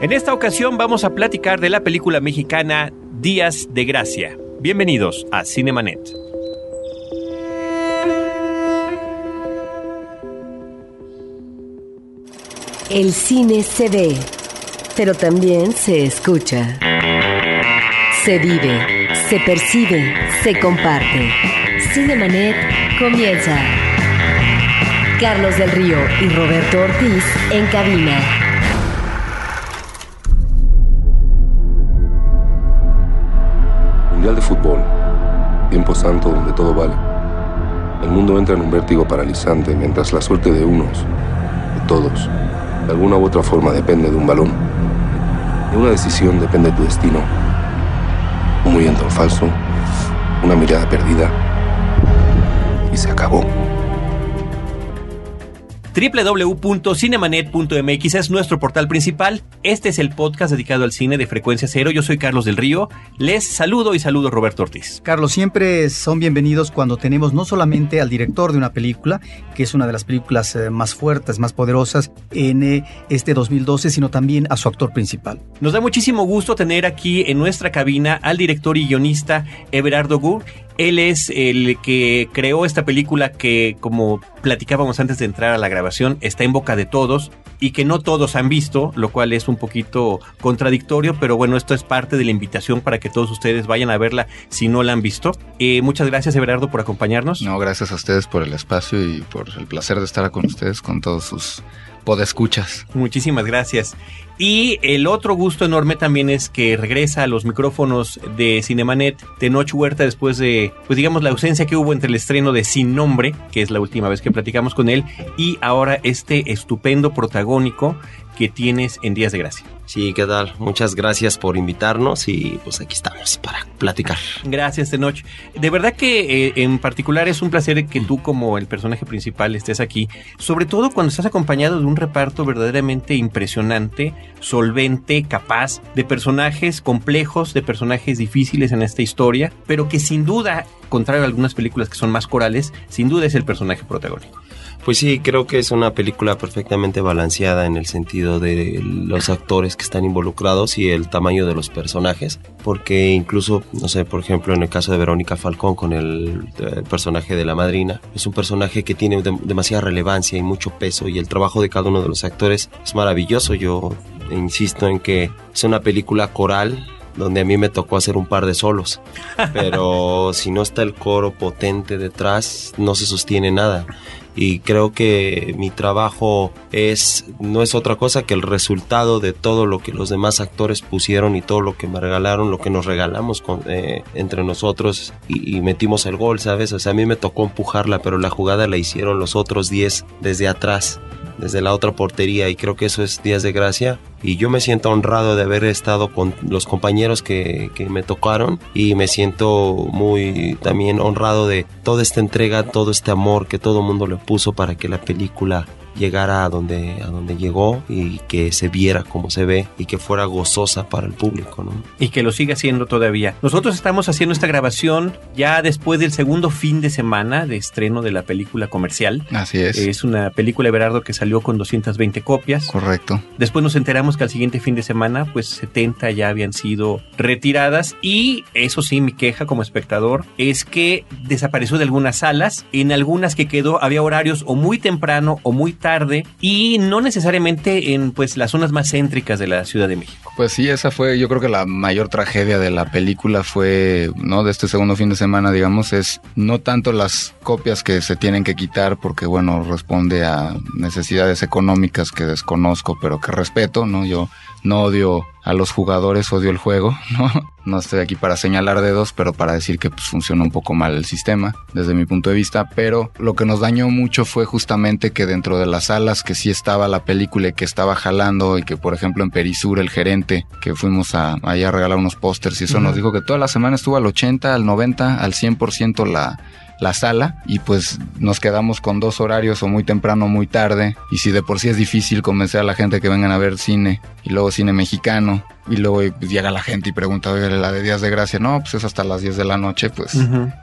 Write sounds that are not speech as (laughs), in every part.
En esta ocasión vamos a platicar de la película mexicana Días de Gracia. Bienvenidos a Cinemanet. El cine se ve, pero también se escucha. Se vive, se percibe, se comparte. Cinemanet comienza. Carlos del Río y Roberto Ortiz en cabina. Fútbol. Tiempo santo donde todo vale. El mundo entra en un vértigo paralizante mientras la suerte de unos, de todos, de alguna u otra forma depende de un balón. De una decisión depende tu destino. Un movimiento en falso, una mirada perdida. Y se acabó www.cinemanet.mx es nuestro portal principal. Este es el podcast dedicado al cine de frecuencia cero. Yo soy Carlos del Río. Les saludo y saludo Roberto Ortiz. Carlos, siempre son bienvenidos cuando tenemos no solamente al director de una película, que es una de las películas eh, más fuertes, más poderosas en eh, este 2012, sino también a su actor principal. Nos da muchísimo gusto tener aquí en nuestra cabina al director y guionista Everardo Gur. Él es el que creó esta película que, como platicábamos antes de entrar a la grabación, está en boca de todos y que no todos han visto, lo cual es un poquito contradictorio, pero bueno, esto es parte de la invitación para que todos ustedes vayan a verla si no la han visto. Eh, muchas gracias, Everardo, por acompañarnos. No, gracias a ustedes por el espacio y por el placer de estar con ustedes, con todos sus podescuchas. Muchísimas gracias. Y el otro gusto enorme también es que regresa a los micrófonos de Cinemanet de Noche Huerta después de, pues digamos, la ausencia que hubo entre el estreno de Sin Nombre, que es la última vez que platicamos con él, y ahora este estupendo protagónico que tienes en Días de Gracia. Sí, ¿qué tal? Muchas gracias por invitarnos y pues aquí estamos para platicar. Gracias, Tenoch. De verdad que eh, en particular es un placer que tú como el personaje principal estés aquí, sobre todo cuando estás acompañado de un reparto verdaderamente impresionante, solvente, capaz, de personajes complejos, de personajes difíciles en esta historia, pero que sin duda, contrario a algunas películas que son más corales, sin duda es el personaje protagónico. Pues sí, creo que es una película perfectamente balanceada en el sentido de los actores que están involucrados y el tamaño de los personajes, porque incluso, no sé, por ejemplo, en el caso de Verónica Falcón con el, personaje de la madrina, es un personaje que tiene demasiada relevancia y mucho peso y el trabajo de cada uno de los actores es maravilloso. Yo insisto en que es una película coral donde a mí me tocó hacer un par de solos. (laughs) Pero si no está el coro potente detrás, no se sostiene nada y creo que mi trabajo es no es otra cosa que el resultado de todo lo que los demás actores pusieron y todo lo que me regalaron, lo que nos regalamos eh, entre nosotros y, metimos el gol, ¿sabes? O sea, a mí me tocó empujarla, pero la jugada la hicieron los otros 10 desde atrás desde la otra portería y creo que eso es días de gracia. Y yo me siento honrado de haber estado con los compañeros que, que, me tocaron y me siento muy también honrado de toda esta entrega, todo este amor que todo el mundo le puso para que la película llegara a donde, a donde llegó y que se viera como se ve y que fuera gozosa para el público. ¿no? Y que lo siga siendo todavía. Nosotros estamos haciendo esta grabación ya después del segundo fin de semana de estreno de la película comercial. Así es. Es una película, Everardo, que salió con 220 copias. Correcto. Después nos enteramos que al siguiente fin de semana, pues 70 ya habían sido retiradas. Y eso sí, mi queja como espectador es que desapareció de algunas salas. En algunas que quedó había horarios o muy temprano o muy tarde y no necesariamente en pues las zonas más céntricas de la Ciudad de México. Pues sí, esa fue yo creo que la mayor tragedia de la película fue, ¿no? De este segundo fin de semana, digamos, es no tanto las copias que se tienen que quitar porque bueno, responde a necesidades económicas que desconozco, pero que respeto, ¿no? Yo no odio a los jugadores, odio el juego, (laughs) ¿no? No estoy aquí para señalar dedos, pero para decir que pues, funciona un poco mal el sistema desde mi punto de vista. Pero lo que nos dañó mucho fue justamente que dentro de las salas que sí estaba la película y que estaba jalando y que por ejemplo en Perisur el gerente que fuimos a, allá a regalar unos pósters y eso nos dijo que toda la semana estuvo al 80, al 90, al 100% la la sala y pues nos quedamos con dos horarios o muy temprano o muy tarde y si de por sí es difícil convencer a la gente que vengan a ver cine y luego cine mexicano no. Y luego pues, llega la gente y pregunta, oye, la de días de gracia, no, pues es hasta las 10 de la noche, pues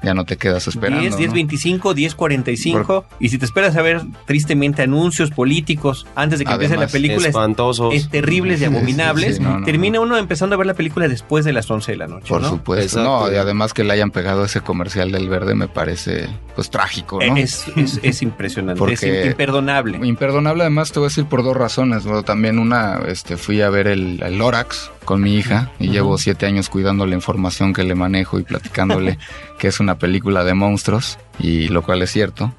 ya no te quedas esperando. 10, 10, ¿no? 25, 10, 45. Y si te esperas a ver tristemente anuncios políticos antes de que empiece la película, es, Espantosos. es terribles y Sí, sí, abominables. sí, no, no, Termina uno empezando a ver la película después de las 11 de la noche. Por ¿no? supuesto. Exacto. No, y además que le hayan pegado ese comercial del verde me parece pues trágico, ¿no? Es, es, es impresionante, es imperdonable. Imperdonable además te voy a decir por dos razones. Bueno, también una, este, fui a ver el, el Lorax con mi hija y llevo siete años cuidando la información que le manejo y platicándole (laughs) que es una película de monstruos y lo cual es cierto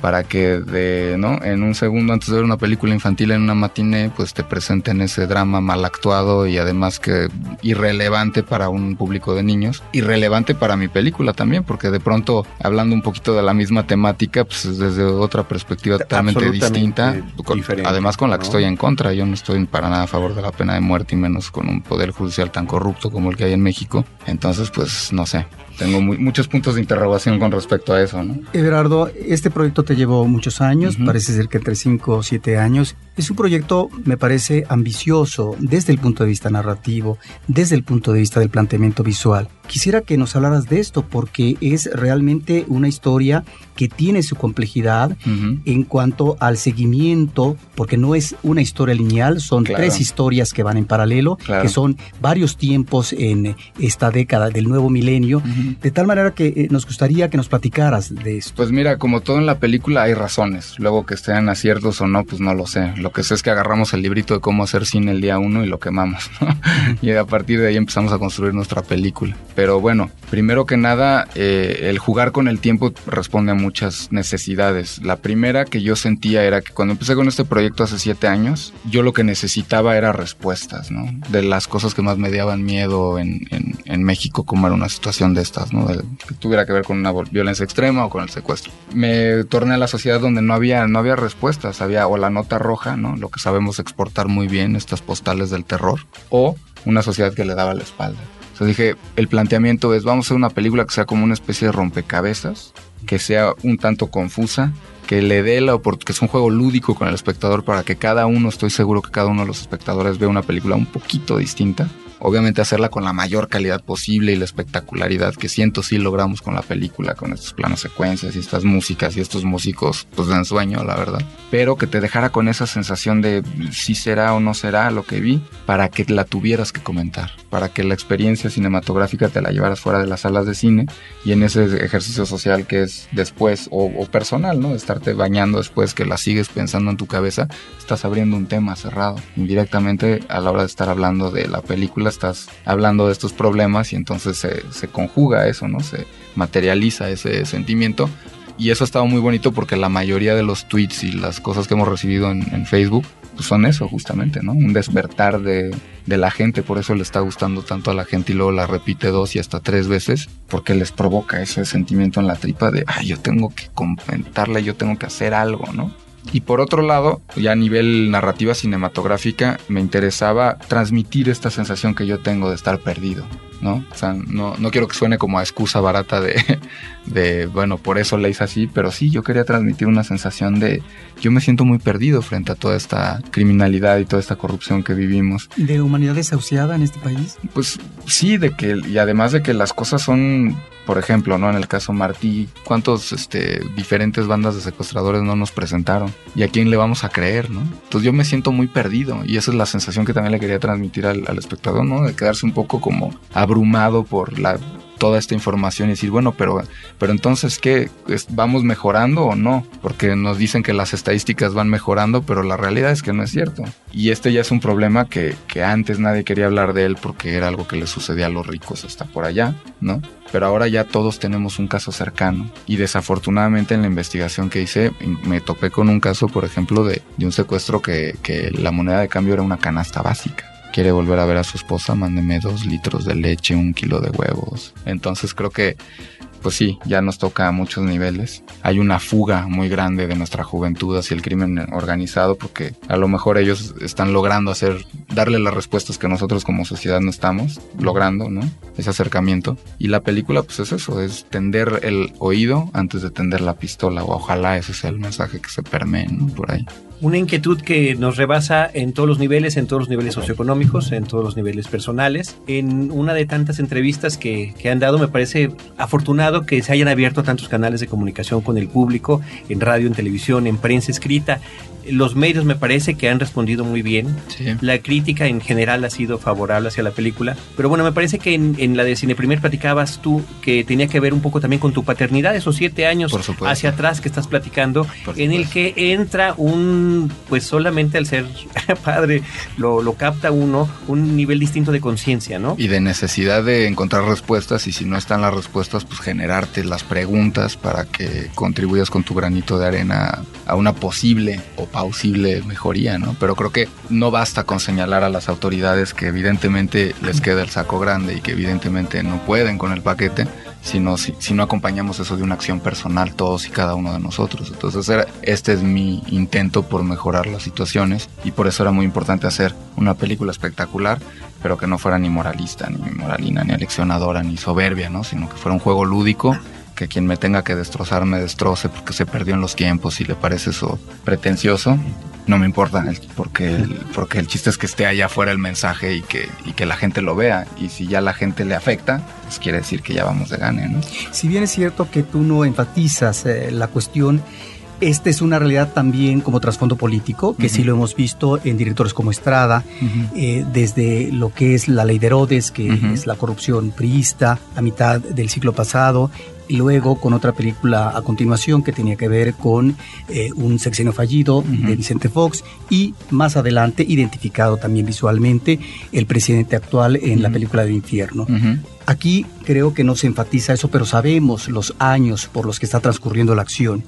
para que de no en un segundo antes de ver una película infantil en una matiné pues te presenten ese drama mal actuado y además que irrelevante para un público de niños irrelevante para mi película también porque de pronto hablando un poquito de la misma temática pues desde otra perspectiva totalmente distinta con- además con la que ¿no? estoy en contra. Yo no estoy para nada a favor de la pena de muerte y menos con un poder judicial tan corrupto como el que hay en México. Entonces pues no sé tengo mu- muchos puntos de interrogación con respecto a eso no Everardo, este proyecto te llevó muchos años, parece ser que entre 5 o 7 años. Es un proyecto, me parece, ambicioso desde el punto de vista narrativo, desde el punto de vista del planteamiento visual. Quisiera que nos hablaras de esto porque es realmente una historia que tiene su complejidad en cuanto al seguimiento, porque no es una historia lineal, son Claro. tres historias que van en paralelo, Claro. que son varios tiempos en esta década del nuevo milenio. De tal manera que eh, nos gustaría que nos platicaras de esto. Pues mira, como todo en la película hay razones. Luego que estén aciertos o no, pues no lo sé. Lo que sé es que agarramos el librito de cómo hacer cine el día uno y lo quemamos. ¿no? (laughs) y a partir de ahí empezamos a construir nuestra película. Pero bueno, primero que nada, eh, el jugar con el tiempo responde a muchas necesidades. La primera que yo sentía era que cuando empecé con este proyecto hace siete años, yo lo que necesitaba era respuestas, ¿no? De las cosas que más me daban miedo en, en- en México, como era una situación de que tuviera que ver con una violencia extrema o con el secuestro. Me torné a la sociedad donde no había, no había respuestas, había o la nota roja, ¿no? Lo que sabemos exportar muy bien, estas postales del terror, o una sociedad que le daba la espalda. Entonces dije, el planteamiento es, vamos a hacer una película que sea como una especie de rompecabezas, que sea un tanto confusa, que le dé la oportunidad, que es un juego lúdico con el espectador para que cada uno, estoy seguro que cada uno de los espectadores vea una película un poquito distinta. Obviamente hacerla con la mayor calidad posible y la espectacularidad que siento sí logramos con la película, con estos planos secuencias y estas músicas y estos músicos pues de ensueño, la verdad. Pero que te dejara con esa sensación de si será o no será lo que vi, para que la tuvieras que comentar, para que la experiencia cinematográfica te la llevaras fuera de las salas de cine y en ese ejercicio social que es después o, o personal, ¿no? Estarte bañando después que la sigues pensando en tu cabeza, estás abriendo un tema cerrado. Indirectamente a la hora de estar hablando de la película estás hablando de estos problemas y entonces se, se conjuga eso, ¿no? Se materializa ese sentimiento y eso ha estado muy bonito porque la mayoría de los tweets y las cosas que hemos recibido en, Facebook pues son eso justamente, ¿no? Un despertar de, de la gente, por eso le está gustando tanto a la gente y luego la repite dos y hasta tres veces, porque les provoca ese sentimiento en la tripa de, ay, yo tengo que comentarle, yo tengo que hacer algo, ¿no? Y por otro lado, ya a nivel narrativa cinematográfica, me interesaba transmitir esta sensación que yo tengo de estar perdido, ¿no? O sea, no, no quiero que suene como a excusa barata de, (laughs) de, bueno, por eso le hice así, pero sí, yo quería transmitir una sensación de, yo me siento muy perdido frente a toda esta criminalidad y toda esta corrupción que vivimos. ¿De humanidad desahuciada en este país? Pues sí, de que, y además de que las cosas son, por ejemplo, ¿no? En el caso Martí, ¿cuántos este, diferentes bandas de secuestradores no nos presentaron? ¿Y a quién le vamos a creer, no? Entonces yo me siento muy perdido y esa es la sensación que también le quería transmitir al, al espectador, ¿no? De quedarse un poco como abrumado por la toda esta información y decir, bueno, pero, pero entonces, ¿qué? ¿Es- ¿Vamos mejorando o no? Porque nos dicen que las estadísticas van mejorando, pero la realidad es que no es cierto. Y este ya es un problema que, que antes nadie quería hablar de él porque era algo que le sucedía a los ricos hasta por allá, ¿no? Pero ahora ya todos tenemos un caso cercano. Y desafortunadamente en la investigación que hice me topé con un caso, por ejemplo, de, de un secuestro que, que la moneda de cambio era una canasta básica quiere volver a ver a su esposa, mándeme dos litros de leche, un kilo de huevos. Entonces creo que pues sí, ya nos toca a muchos niveles. Hay una fuga muy grande de nuestra juventud hacia el crimen organizado porque a lo mejor ellos están logrando hacer, darle las respuestas que nosotros como sociedad no estamos logrando, ¿no? Ese acercamiento. Y la película, pues es eso, es tender el oído antes de tender la pistola. O ojalá ese sea el mensaje que se permee, ¿no? Por ahí una inquietud que nos rebasa en todos los niveles, en todos los niveles socioeconómicos, en todos los niveles personales. En una de tantas entrevistas que, que, han dado, me parece afortunado que se hayan abierto tantos canales de comunicación con el público, en radio, en televisión, en prensa escrita los medios me parece que han respondido muy bien. La crítica en general ha sido favorable hacia la película. Pero bueno, me parece que en, la de Cine Primer platicabas tú que tenía que ver un poco también con tu paternidad, esos siete años hacia atrás que estás platicando, en el que entra un, pues solamente al ser (laughs) padre, lo, lo capta uno, un nivel distinto de conciencia, ¿no? Y de necesidad de encontrar respuestas y si no están las respuestas, pues generarte las preguntas para que contribuyas con tu granito de arena a una posible o posible mejoría, ¿no? Pero creo que no basta con señalar a las autoridades que evidentemente les queda el saco grande y que evidentemente no pueden con el paquete, sino si, no acompañamos eso de una acción personal todos y cada uno de nosotros. Entonces este es mi intento por mejorar las situaciones y por eso era muy importante hacer una película espectacular, pero que no fuera ni moralista, ni moralina, ni aleccionadora, ni soberbia, ¿no? Sino que fuera un juego lúdico que quien me tenga que destrozar me destroce porque se perdió en los tiempos y le parece eso pretencioso, no me importa, porque el, porque el chiste es que esté allá afuera el mensaje y que, y que la gente lo vea. Y si ya la gente le afecta, pues quiere decir que ya vamos de gane, ¿no? Si bien es cierto que tú no enfatizas eh, la cuestión, esta es una realidad también como trasfondo político, que sí lo hemos visto en directores como Estrada, eh, desde lo que es la ley de Herodes, que es la corrupción priista a mitad del siglo pasado, y luego con otra película a continuación que tenía que ver con eh, un sexenio fallido de Vicente Fox y más adelante identificado también visualmente el presidente actual en la película de Infierno. Aquí creo que no se enfatiza eso, pero sabemos los años por los que está transcurriendo la acción.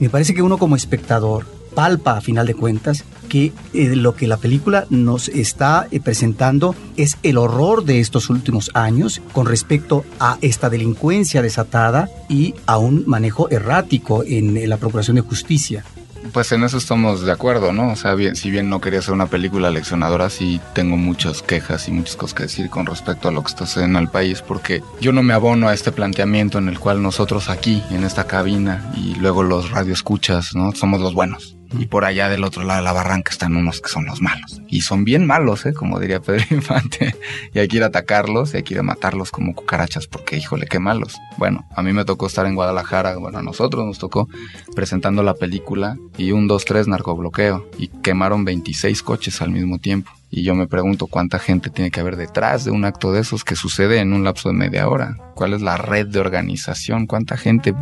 Me parece que uno como espectador palpa a final de cuentas que eh, lo que la película nos está eh, presentando es el horror de estos últimos años con respecto a esta delincuencia desatada y a un manejo errático en, la procuración de justicia. Pues en eso estamos de acuerdo, ¿no? O sea, bien, si bien no quería ser una película leccionadora, sí tengo muchas quejas y muchas cosas que decir con respecto a lo que está sucediendo en el país, porque yo no me abono a este planteamiento en el cual nosotros aquí, en esta cabina, y luego los radioescuchas, ¿no? Somos los buenos y por allá del otro lado de la barranca están unos que son los malos. Y son bien malos, ¿eh? como diría Pedro (laughs) Infante. y hay que ir a atacarlos y hay que ir a matarlos como cucarachas porque, híjole, qué malos. Bueno, a mí me tocó estar en Guadalajara, bueno, a nosotros nos tocó presentando la película y un 2-3 narcobloqueo y quemaron 26 coches al mismo tiempo. Y yo me pregunto cuánta gente tiene que haber detrás de un acto de esos que sucede en un lapso de media hora. ¿Cuál es la red de organización? ¿Cuánta gente?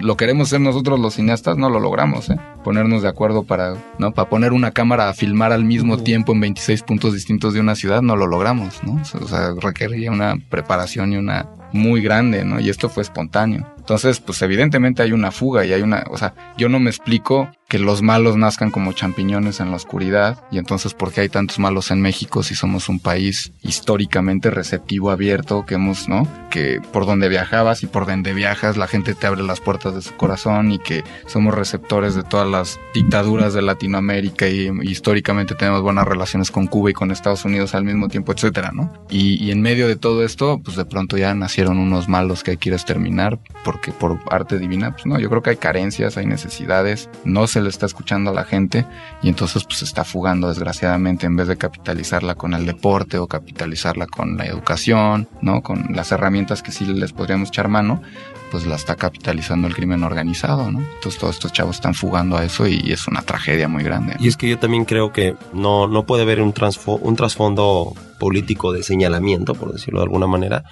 Lo queremos ser nosotros los cineastas, no lo logramos, ¿eh? Ponernos de acuerdo para, ¿no? Para poner una cámara a filmar al mismo tiempo en 26 puntos distintos de una ciudad, no lo logramos, ¿no? O sea, requería una preparación y una muy grande, ¿no? Y esto fue espontáneo. Entonces, pues evidentemente hay una fuga y hay una, o sea, yo no me explico que los malos nazcan como champiñones en la oscuridad y entonces por qué hay tantos malos en México si somos un país históricamente receptivo, abierto, que hemos, ¿no? Que por donde viajabas y por donde viajas la gente te abre las puertas de su corazón y que somos receptores de todas las dictaduras de Latinoamérica y, históricamente tenemos buenas relaciones con Cuba y con Estados Unidos al mismo tiempo, etcétera, ¿no? Y, y en medio de todo esto, pues de pronto ya nacieron unos malos que a exterminar porque por arte divina, pues no, yo creo que hay carencias, hay necesidades, no se le está escuchando a la gente y entonces pues está fugando desgraciadamente en vez de capitalizarla con el deporte o capitalizarla con la educación, ¿no? Con las herramientas que sí les podríamos echar mano, pues la está capitalizando el crimen organizado, ¿no? Entonces todos estos chavos están fugando a eso y es una tragedia muy grande. Y es que yo también creo que no, no puede haber un, un trasfondo político de señalamiento, por decirlo de alguna manera,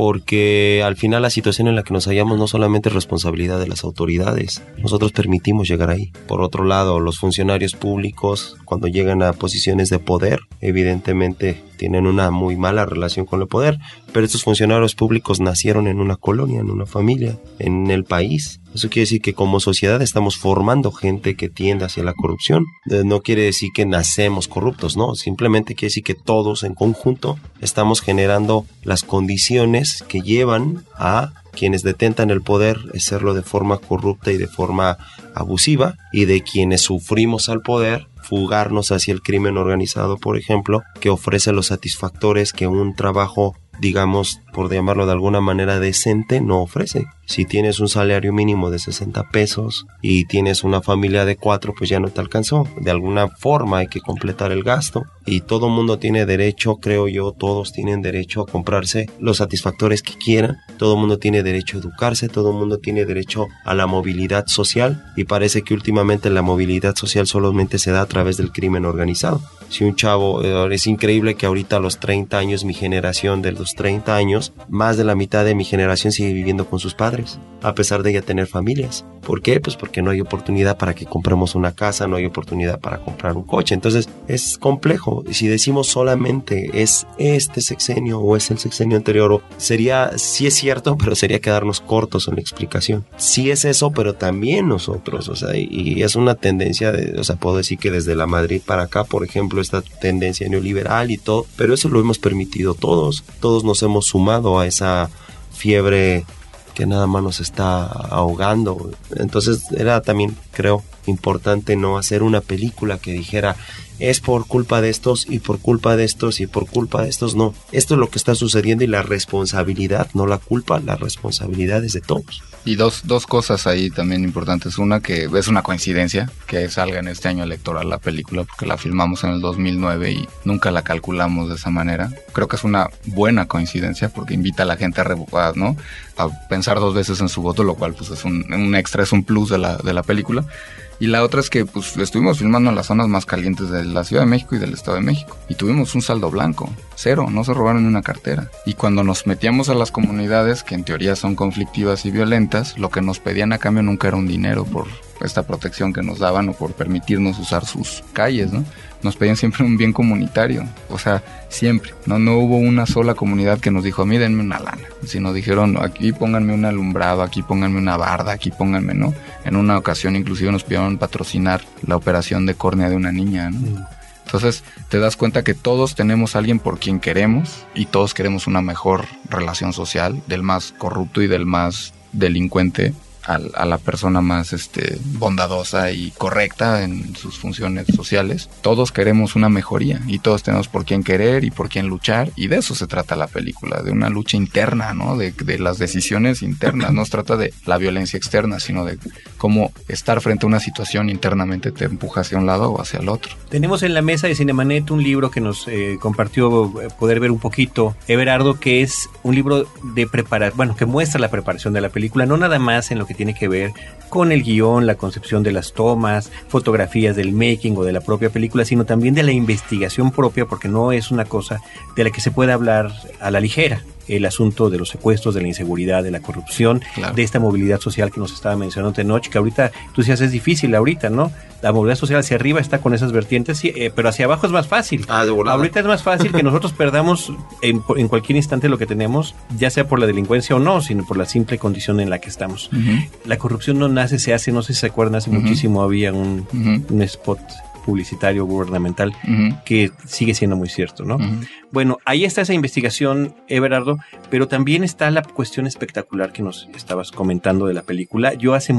porque al final la situación en la que nos hallamos no solamente es responsabilidad de las autoridades, nosotros permitimos llegar ahí. Por otro lado, los funcionarios públicos, cuando llegan a posiciones de poder, evidentemente tienen una muy mala relación con el poder, pero estos funcionarios públicos nacieron en una colonia, en una familia, en el país. Eso quiere decir que como sociedad estamos formando gente que tiende hacia la corrupción. Eh, no quiere decir que nacemos corruptos, no. Simplemente quiere decir que todos en conjunto estamos generando las condiciones que llevan a quienes detentan el poder hacerlo de forma corrupta y de forma abusiva y de quienes sufrimos al poder fugarnos hacia el crimen organizado, por ejemplo, que ofrece los satisfactores que un trabajo digamos, por llamarlo de alguna manera decente, no ofrece. Si tienes un salario mínimo de 60 pesos y tienes una familia de cuatro, pues ya no te alcanzó. De alguna forma hay que completar el gasto y todo mundo tiene derecho, creo yo, todos tienen derecho a comprarse los satisfactores que quieran. Todo mundo tiene derecho a educarse, todo mundo tiene derecho a la movilidad social y parece que últimamente la movilidad social solamente se da a través del crimen organizado. Si un chavo, eh, es increíble que ahorita a los 30 años, mi generación de los 30 años, más de la mitad de mi generación sigue viviendo con sus padres a pesar de ya tener familias. ¿Por qué? Pues porque no hay oportunidad para que compremos una casa, no hay oportunidad para comprar un coche. Entonces es complejo. Y si decimos solamente es este sexenio o es el sexenio anterior, sería, sí es cierto, pero sería quedarnos cortos en la explicación. Sí es eso, pero también nosotros, o sea, y, es una tendencia, de, o sea, puedo decir que desde la Madrid para acá, por ejemplo, esta tendencia neoliberal y todo, pero eso lo hemos permitido todos. Todos nos hemos sumado a esa fiebre que nada más nos está ahogando. Entonces era también, creo, importante no hacer una película que dijera es por culpa de estos y por culpa de estos y por culpa de estos. No, esto es lo que está sucediendo y la responsabilidad, no la culpa, la responsabilidad es de todos. Y dos, dos cosas ahí también importantes. Una que es una coincidencia que salga en este año electoral la película, porque la filmamos en el 2009 y nunca la calculamos de esa manera. Creo que es una buena coincidencia porque invita a la gente a ¿no? A pensar dos veces en su voto, lo cual pues es un, un extra, es un plus de la, de la película. Y la otra es que pues estuvimos filmando en las zonas más calientes de la Ciudad de México y del Estado de México. Y tuvimos un saldo blanco, cero, no se robaron ni una cartera. Y cuando nos metíamos a las comunidades, que en teoría son conflictivas y violentas, lo que nos pedían a cambio nunca era un dinero por esta protección que nos daban o por permitirnos usar sus calles, ¿no? Nos pedían siempre un bien comunitario, o sea, siempre, no no hubo una sola comunidad que nos dijo, a mí denme una lana, sino dijeron, aquí pónganme un alumbrado, aquí pónganme una barda, aquí pónganme, ¿no? En una ocasión inclusive nos pidieron patrocinar la operación de córnea de una niña, ¿no? Mm. Entonces te das cuenta que todos tenemos a alguien por quien queremos y todos queremos una mejor relación social, del más corrupto y del más delincuente a, la persona más este, bondadosa y correcta en sus funciones sociales. Todos queremos una mejoría y todos tenemos por quién querer y por quién luchar y de eso se trata la película, de una lucha interna, ¿no? De, de las decisiones internas, no se trata de la violencia externa, sino de cómo estar frente a una situación internamente te empuja hacia un lado o hacia el otro. Tenemos en la mesa de Cinemanet un libro que nos eh, compartió eh, poder ver un poquito Everardo, que es un libro de preparar, bueno, que muestra la preparación de la película, no nada más en lo que tiene que ver con el guion, la concepción de las tomas, fotografías del making o de la propia película, sino también de la investigación propia, porque no es una cosa de la que se puede hablar a la ligera el asunto de los secuestros, de la inseguridad, de la corrupción, de esta movilidad social que nos estaba mencionando noche que ahorita tú decías es difícil ahorita, ¿no? La movilidad social hacia arriba está con esas vertientes, eh, pero hacia abajo es más fácil. Ah, ahorita es más fácil que nosotros perdamos en, cualquier instante lo que tenemos, ya sea por la delincuencia o no, sino por la simple condición en la que estamos. La corrupción no nace, se hace, no sé si se acuerdan, hace muchísimo había un, un spot publicitario gubernamental, que sigue siendo muy cierto, ¿no? Bueno, ahí está esa investigación, Everardo, pero también está la cuestión espectacular que nos estabas comentando de la película. Yo hace,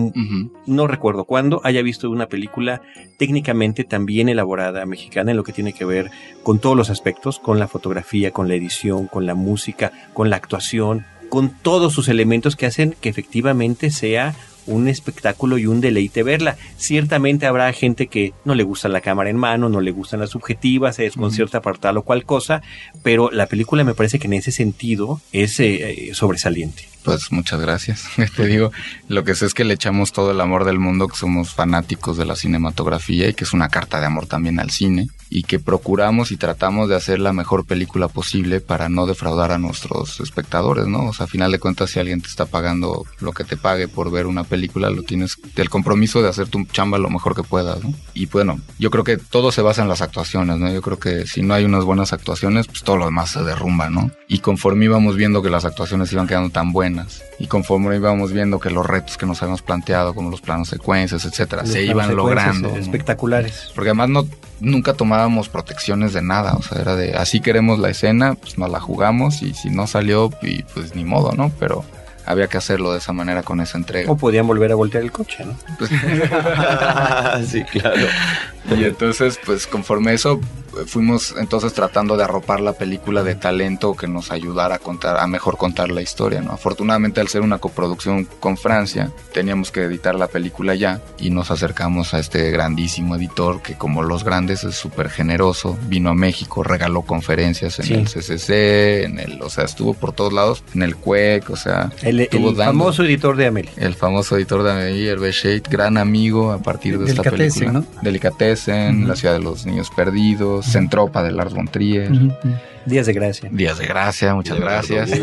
no recuerdo cuándo, haya visto una película técnicamente tan bien elaborada mexicana en lo que tiene que ver con todos los aspectos, con la fotografía, con la edición, con la música, con la actuación, con todos sus elementos que hacen que efectivamente sea un espectáculo y un deleite verla. Ciertamente habrá gente que no le gusta la cámara en mano, no le gustan las subjetivas, se desconcierta para tal o cual cosa, pero la película me parece que en ese sentido es eh, eh, sobresaliente. Pues muchas gracias. (laughs) Te digo, lo que sé es que le echamos todo el amor del mundo, que somos fanáticos de la cinematografía y que es una carta de amor también al cine y que procuramos y tratamos de hacer la mejor película posible para no defraudar a nuestros espectadores, ¿no? O sea, a final de cuentas, si alguien te está pagando lo que te pague por ver una película, lo tienes el compromiso de hacer tu chamba lo mejor que puedas, ¿no? Y bueno, yo creo que todo se basa en las actuaciones, ¿no? Yo creo que si no hay unas buenas actuaciones, pues todo lo demás se derrumba, ¿no? Y conforme íbamos viendo que las actuaciones iban quedando tan buenas y conforme íbamos viendo que los retos que nos habíamos planteado, como los planos secuencias, etcétera, se iban logrando. Espectaculares. Porque además no nunca tomábamos protecciones de nada, o sea, era de así queremos la escena, pues nos la jugamos y si no salió, y pues ni modo, ¿no? Pero había que hacerlo de esa manera con esa entrega. O podían volver a voltear el coche, ¿no? (laughs) sí, claro. Y entonces, pues conforme eso, fuimos entonces tratando de arropar la película de talento que nos ayudara a contar, a mejor contar la historia, ¿no? Afortunadamente al ser una coproducción con Francia, teníamos que editar la película ya y nos acercamos a este grandísimo editor que como los grandes es súper generoso, vino a México, regaló conferencias en el CCC, en el, o sea, estuvo por todos lados, en el CUEC, o sea, el, famoso editor de Amelie. El famoso editor de Amelie, Hervé Shade, gran amigo a partir de esta película. ¿no? Delicatessen, La ciudad de los niños perdidos, Centropa de Lars von Trier. Días de gracia. Días de gracia, muchas gracias. (laughs)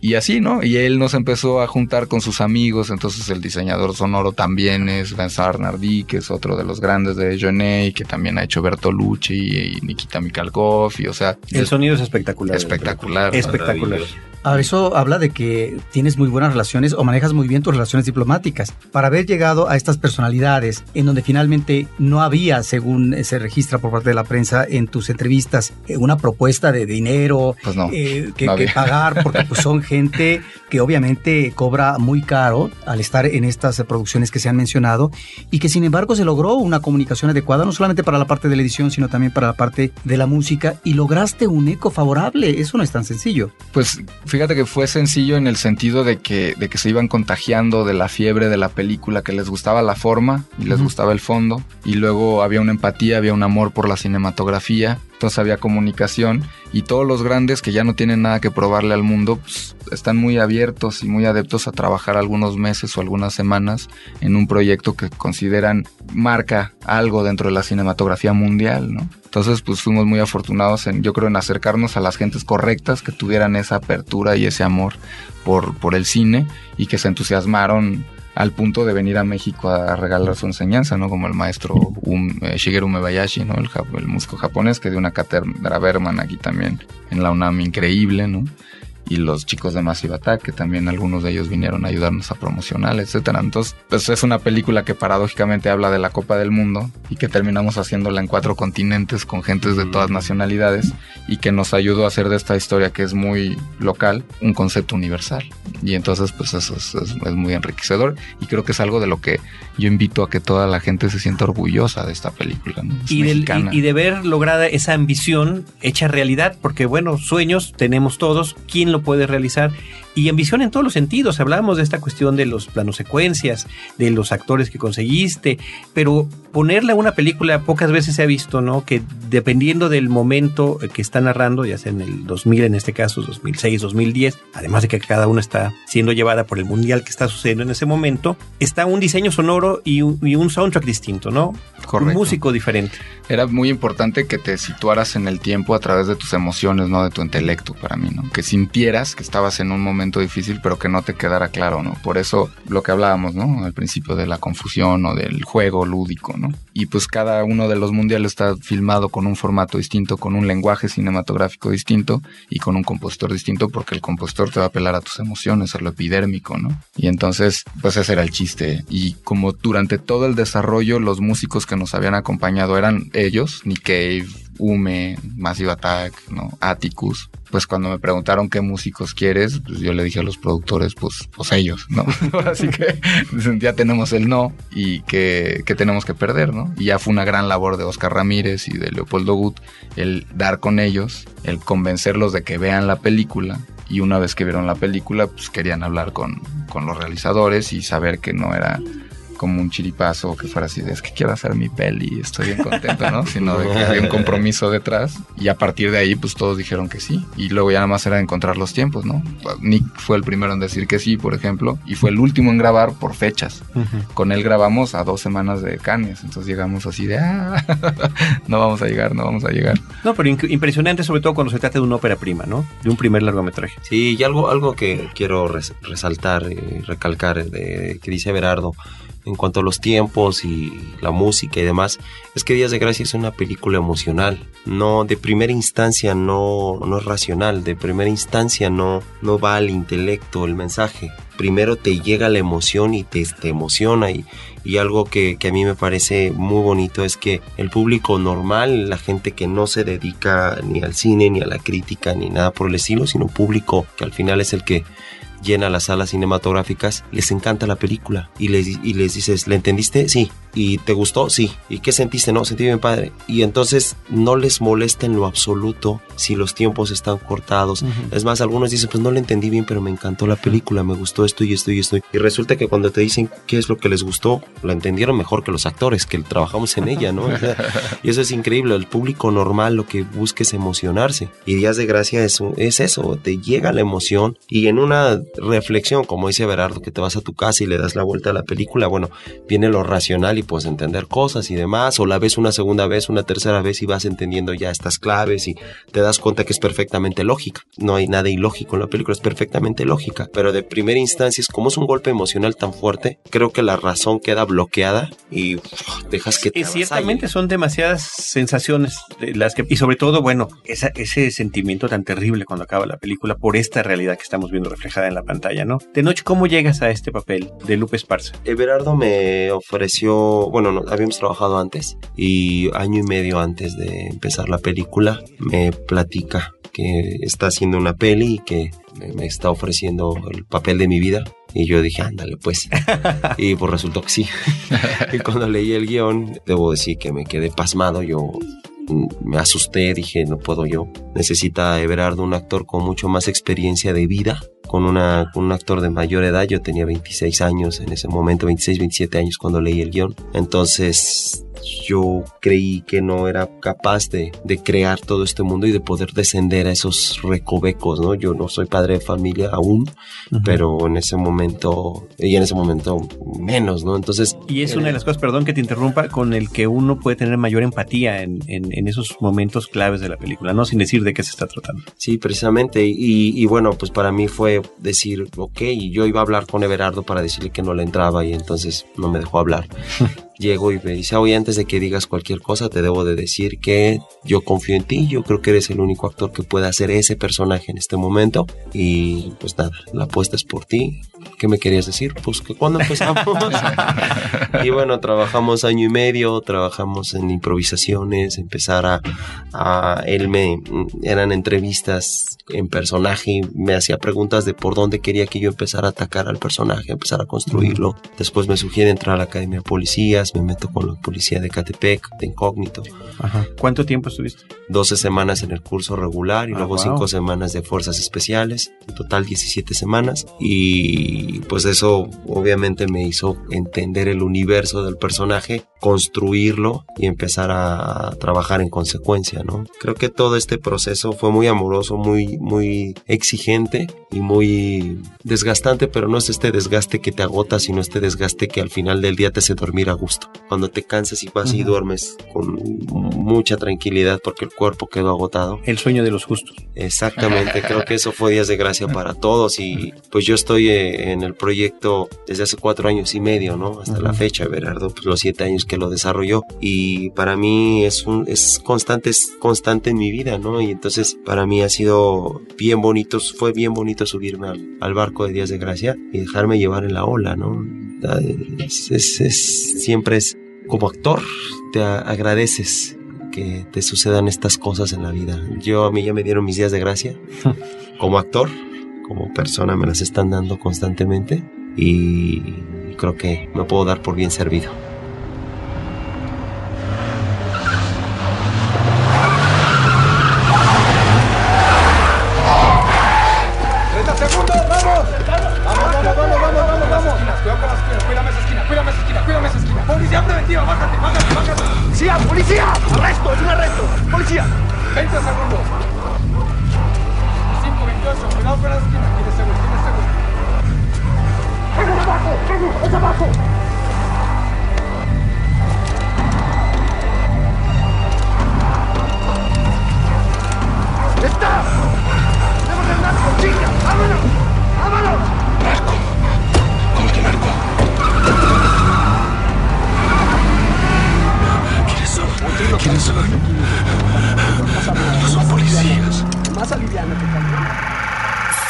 y así, ¿no? Y él nos empezó a juntar con sus amigos, entonces el diseñador sonoro también es Vincent Nardi, que es otro de los grandes de Johnny, que también ha hecho Bertolucci y Nikita Mikhalkov, y o sea... El sonido es espectacular. Espectacular. Espectacular. Ahora, eso habla de que tienes muy buenas relaciones o manejas muy bien tus relaciones diplomáticas. Para haber llegado a estas personalidades en donde finalmente no había, según se registra por parte de la prensa en tus entrevistas, eh, una propuesta de dinero pues no, eh, que, pagar, porque pues, son gente que obviamente cobra muy caro al estar en estas producciones que se han mencionado y que sin embargo se logró una comunicación adecuada, no solamente para la parte de la edición, sino también para la parte de la música y lograste un eco favorable. Eso no es tan sencillo. Pues fíjate que fue sencillo en el sentido de que, de que se iban contagiando de la fiebre de la película, que les gustaba la forma y les gustaba el fondo, y luego había una empatía, había un amor por la cinematografía, entonces había comunicación y todos los grandes que ya no tienen nada que probarle al mundo pues, están muy abiertos y muy adeptos a trabajar algunos meses o algunas semanas en un proyecto que consideran marca algo dentro de la cinematografía mundial, ¿no? Entonces, pues fuimos muy afortunados en, yo creo, en acercarnos a las gentes correctas que tuvieran esa apertura y ese amor por, por el cine y que se entusiasmaron al punto de venir a México a regalar su enseñanza, ¿no? Como el maestro eh, Shigeru Mebayashi, ¿no? El, el, músico japonés que dio una cátedra Berman aquí también en la UNAM increíble, ¿no? Y los chicos de Massive Attack, que también algunos de ellos vinieron a ayudarnos a promocionar, etcétera. Entonces, pues es una película que paradójicamente habla de la Copa del Mundo y que terminamos haciéndola en cuatro continentes con gentes de todas nacionalidades y que nos ayudó a hacer de esta historia que es muy local un concepto universal. Y entonces, pues eso es, muy enriquecedor y creo que es algo de lo que yo invito a que toda la gente se sienta orgullosa de esta película. Y, y, de ver lograda esa ambición hecha realidad, porque bueno, sueños tenemos todos. ¿Quién lo puede realizar y ambición en todos los sentidos. Hablábamos de esta cuestión de los planos secuencias, de los actores que conseguiste, pero ponerle a una película pocas veces se ha visto, ¿no? Que dependiendo del momento que está narrando, ya sea en el 2000 en este caso, 2006, 2010, además de que cada una está siendo llevada por el mundial que está sucediendo en ese momento, está un diseño sonoro y un, soundtrack distinto, ¿no? Correcto. Un músico diferente. Era muy importante que te situaras en el tiempo a través de tus emociones, no de tu intelecto para mí, ¿no? Que sintieras que estabas en un momento difícil, pero que no te quedara claro, ¿no? Por eso lo que hablábamos, ¿no? Al principio de la confusión o del juego lúdico, ¿no? Y pues cada uno de los mundiales está filmado con un formato distinto, con un lenguaje cinematográfico distinto y con un compositor distinto, porque el compositor te va a apelar a tus emociones, a lo epidérmico, ¿no? Y entonces, pues ese era el chiste. Y como durante todo el desarrollo, los músicos que nos habían acompañado eran ellos, Nick Cave, Ume, Massive Attack, ¿no? Atticus. Pues cuando me preguntaron qué músicos quieres, pues yo le dije a los productores, pues, pues ellos, ¿no? (laughs) Así que (laughs) ya tenemos el no y que, tenemos que perder, ¿no? Y ya fue una gran labor de Oscar Ramírez y de Leopoldo Gut el dar con ellos, el convencerlos de que vean la película y una vez que vieron la película, pues querían hablar con, con los realizadores y saber que no era como un chiripazo que fuera así de es que quiero hacer mi peli, estoy bien contento, ¿no? (laughs) Sino de que había un compromiso detrás y a partir de ahí pues todos dijeron que sí y luego ya nada más era encontrar los tiempos, ¿no? Nick fue el primero en decir que sí, por ejemplo, y fue el último en grabar por fechas. Con él grabamos a dos semanas de Cannes, entonces llegamos así de ah, (laughs) no vamos a llegar, no vamos a llegar. No, pero impresionante sobre todo cuando se trata de una ópera prima, ¿no? De un primer largometraje. Sí, y algo, algo que quiero resaltar y recalcar de, que dice Berardo en cuanto a los tiempos y la música y demás, es que Días de Gracia es una película emocional. No, de primera instancia no, no es racional, de primera instancia no, no va al intelecto el mensaje. Primero te llega la emoción y te, te emociona y, y algo que, que, a mí me parece muy bonito es que el público normal, la gente que no se dedica ni al cine, ni a la crítica, ni nada por el estilo, sino público que al final es el que llena las salas cinematográficas, les encanta la película y les, y les dices, ¿le entendiste? Sí. ¿Y te gustó? Sí. ¿Y qué sentiste? No, sentí bien padre. Y entonces no les molesta en lo absoluto si los tiempos están cortados. Uh -huh. Es más, algunos dicen, pues no le entendí bien, pero me encantó la película, me gustó esto y esto y esto. Y resulta que cuando te dicen qué es lo que les gustó, la entendieron mejor que los actores, que trabajamos en ella, ¿no? (laughs) (laughs) Y eso es increíble. El público normal lo que busca es emocionarse. Y Días de Gracia es, es eso, te llega la emoción y en una reflexión, como dice Berardo, que te vas a tu casa y le das la vuelta a la película, bueno, viene lo racional y puedes entender cosas y demás, o la ves una segunda vez, una tercera vez y vas entendiendo ya estas claves y te das cuenta que es perfectamente lógica. No hay nada ilógico en la película, es perfectamente lógica, pero de primera instancia es como es un golpe emocional tan fuerte, creo que la razón queda bloqueada y uf, dejas que te y ciertamente son demasiadas sensaciones las que y sobre todo, bueno, esa, ese sentimiento tan terrible cuando acaba la película por esta realidad que estamos viendo reflejada en la pantalla, ¿no? De noche, ¿cómo llegas a este papel de Lupe Esparza? Everardo me ofreció, bueno, no, habíamos trabajado antes y año y medio antes de empezar la película me platica que está haciendo una peli y que me está ofreciendo el papel de mi vida. Y yo dije, ándale, pues. (laughs) y pues resultó que sí. y cuando leí el guion, debo decir que me quedé pasmado. Yo me asusté, dije, no puedo yo. Necesita Everardo un actor con mucho más experiencia de vida, con, una, con un actor de mayor edad. Yo tenía 26 años en ese momento, 26, 27 años cuando leí el guion. Entonces yo creí que no era capaz de, de, crear todo este mundo y de poder descender a esos recovecos, ¿no? Yo no soy padre de familia aún, uh -huh. pero en ese momento, y en ese momento menos, ¿no? Entonces... Y es eh, una de las cosas, perdón que te interrumpa, con el que uno puede tener mayor empatía en, en, en esos momentos claves de la película, ¿no? Sin decir de qué se está tratando. Sí, precisamente, y, y bueno, pues para mí fue decir, ok, yo iba a hablar con Everardo para decirle que no le entraba y entonces no me dejó hablar. (laughs) Llego y me dice, oye, antes de que digas cualquier cosa, te debo de decir que yo confío en ti, yo creo que eres el único actor que puede hacer ese personaje en este momento. Y pues nada, la apuesta es por ti. ¿Qué me querías decir? Pues que cuando empezamos. (laughs) y bueno, trabajamos año y medio, trabajamos en improvisaciones, empezar a, a él me, eran entrevistas en personaje, me hacía preguntas de por dónde quería que yo empezara a atacar al personaje, empezar a construirlo. Después me sugiere entrar a la Academia de Policías, me meto con la policía de Catepec, de incógnito. Ajá. ¿Cuánto tiempo estuviste? 12 semanas en el curso regular y ah, luego wow. 5 semanas de fuerzas especiales, en total 17 semanas. Y pues eso obviamente me hizo entender el universo del personaje, construirlo y empezar a trabajar en consecuencia, ¿no? Creo que todo este proceso fue muy amoroso, muy, muy exigente y muy desgastante, pero no es este desgaste que te agota, sino este desgaste que al final del día te hace dormir a gusto. Cuando te cansas y vas uh -huh. y duermes con mucha tranquilidad porque el cuerpo quedó agotado. El sueño de los justos. Exactamente, creo que eso fue días de gracia para todos y pues yo estoy eh, en el proyecto desde hace cuatro años y medio, ¿no? Hasta uh -huh. la fecha, Berardo, pues los siete años que lo desarrolló y para mí es un es constante, es constante en mi vida, ¿no? Y entonces para mí ha sido bien bonito, fue bien bonito subirme al, al barco de días de gracia y dejarme llevar en la ola, ¿no? Es, es, es, siempre es como actor te agradeces que te sucedan estas cosas en la vida. Yo a mí ya me dieron mis días de gracia (laughs) como actor, como persona me las están dando constantemente y creo que me puedo dar por bien servido. 20 segundos. 5, 28, cuidado con las esquinas, tiene seguro, tiene seguro. ¡Es abajo, es abajo!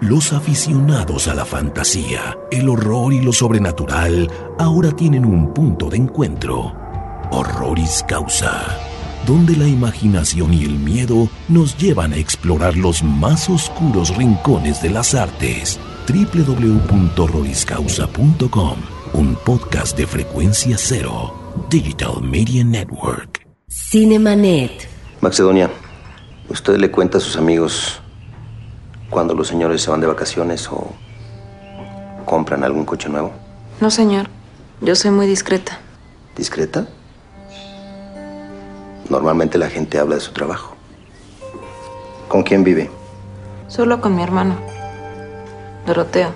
Los aficionados a la fantasía, el horror y lo sobrenatural ahora tienen un punto de encuentro. Horroris Causa, donde la imaginación y el miedo nos llevan a explorar los más oscuros rincones de las artes. www.horroriscausa.com, un podcast de frecuencia cero, Digital Media Network. Cinemanet. Macedonia, ¿usted le cuenta a sus amigos cuando los señores se van de vacaciones o compran algún coche nuevo? No, señor. Yo soy muy discreta. ¿Discreta? Normalmente la gente habla de su trabajo. ¿Con quién vive? Solo con mi hermano, Doroteo.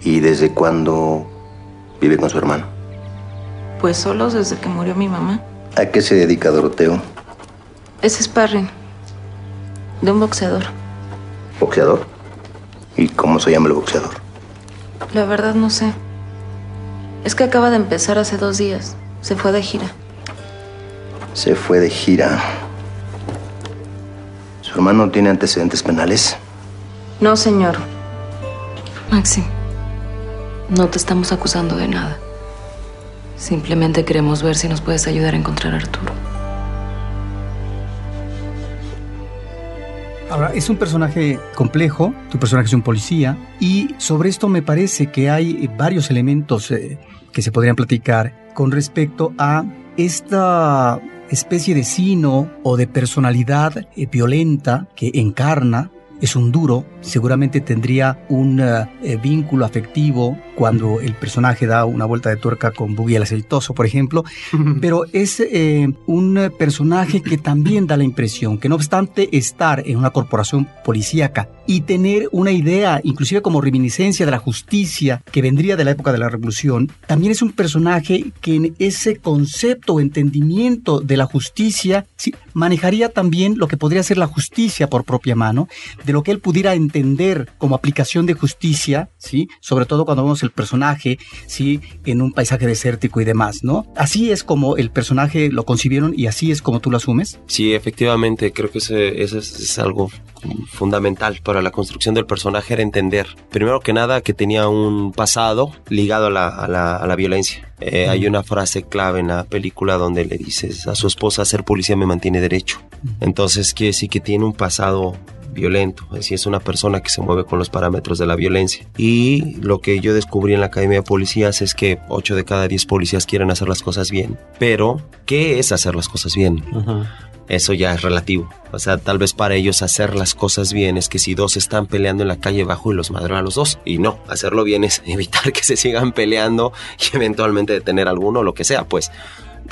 ¿Y desde cuándo vive con su hermano? Pues solos desde que murió mi mamá. ¿A qué se dedica Doroteo? Es sparring. De un boxeador. ¿Boxeador? ¿Y cómo se llama el boxeador? La verdad no sé. Es que acaba de empezar hace dos días. Se fue de gira. Se fue de gira. ¿Su hermano tiene antecedentes penales? No, señor. Maxi, no te estamos acusando de nada. Simplemente queremos ver si nos puedes ayudar a encontrar a Arturo. Ahora, es un personaje complejo, tu personaje es un policía, y sobre esto me parece que hay varios elementos eh, que se podrían platicar con respecto a esta especie de sino o de personalidad eh, violenta que encarna. Es un duro, seguramente tendría un eh, eh, vínculo afectivo cuando el personaje da una vuelta de tuerca con Boogie el aceitoso, por ejemplo, (laughs) pero es eh, un personaje que también da la impresión que no obstante estar en una corporación policíaca y tener una idea, inclusive como reminiscencia de la justicia que vendría de la época de la revolución, también es un personaje que en ese concepto o entendimiento de la justicia sí, manejaría también lo que podría ser la justicia por propia mano, de lo que él pudiera entender como aplicación de justicia, ¿sí? sobre todo cuando vemos el personaje ¿sí? en un paisaje desértico y demás, ¿no? Así es como el personaje lo concibieron y así es como tú lo asumes. Sí, efectivamente, creo que ese, es, es algo fundamental para la construcción del personaje era entender, primero que nada, que tenía un pasado ligado a la, a la, a la violencia. Eh, hay una frase clave en la película donde le dices a su esposa, ser policía me mantiene derecho. Entonces quiere decir que tiene un pasado violento, es decir, es una persona que se mueve con los parámetros de la violencia. Y lo que yo descubrí en la Academia de Policías es que 8 de cada 10 policías quieren hacer las cosas bien. Pero, ¿qué es hacer las cosas bien? Eso ya es relativo. O sea, tal vez para ellos hacer las cosas bien es que si dos están peleando en la calle bajo y los madran a los dos. Y no, hacerlo bien es (laughs) evitar que se sigan peleando y eventualmente detener a alguno o lo que sea, pues.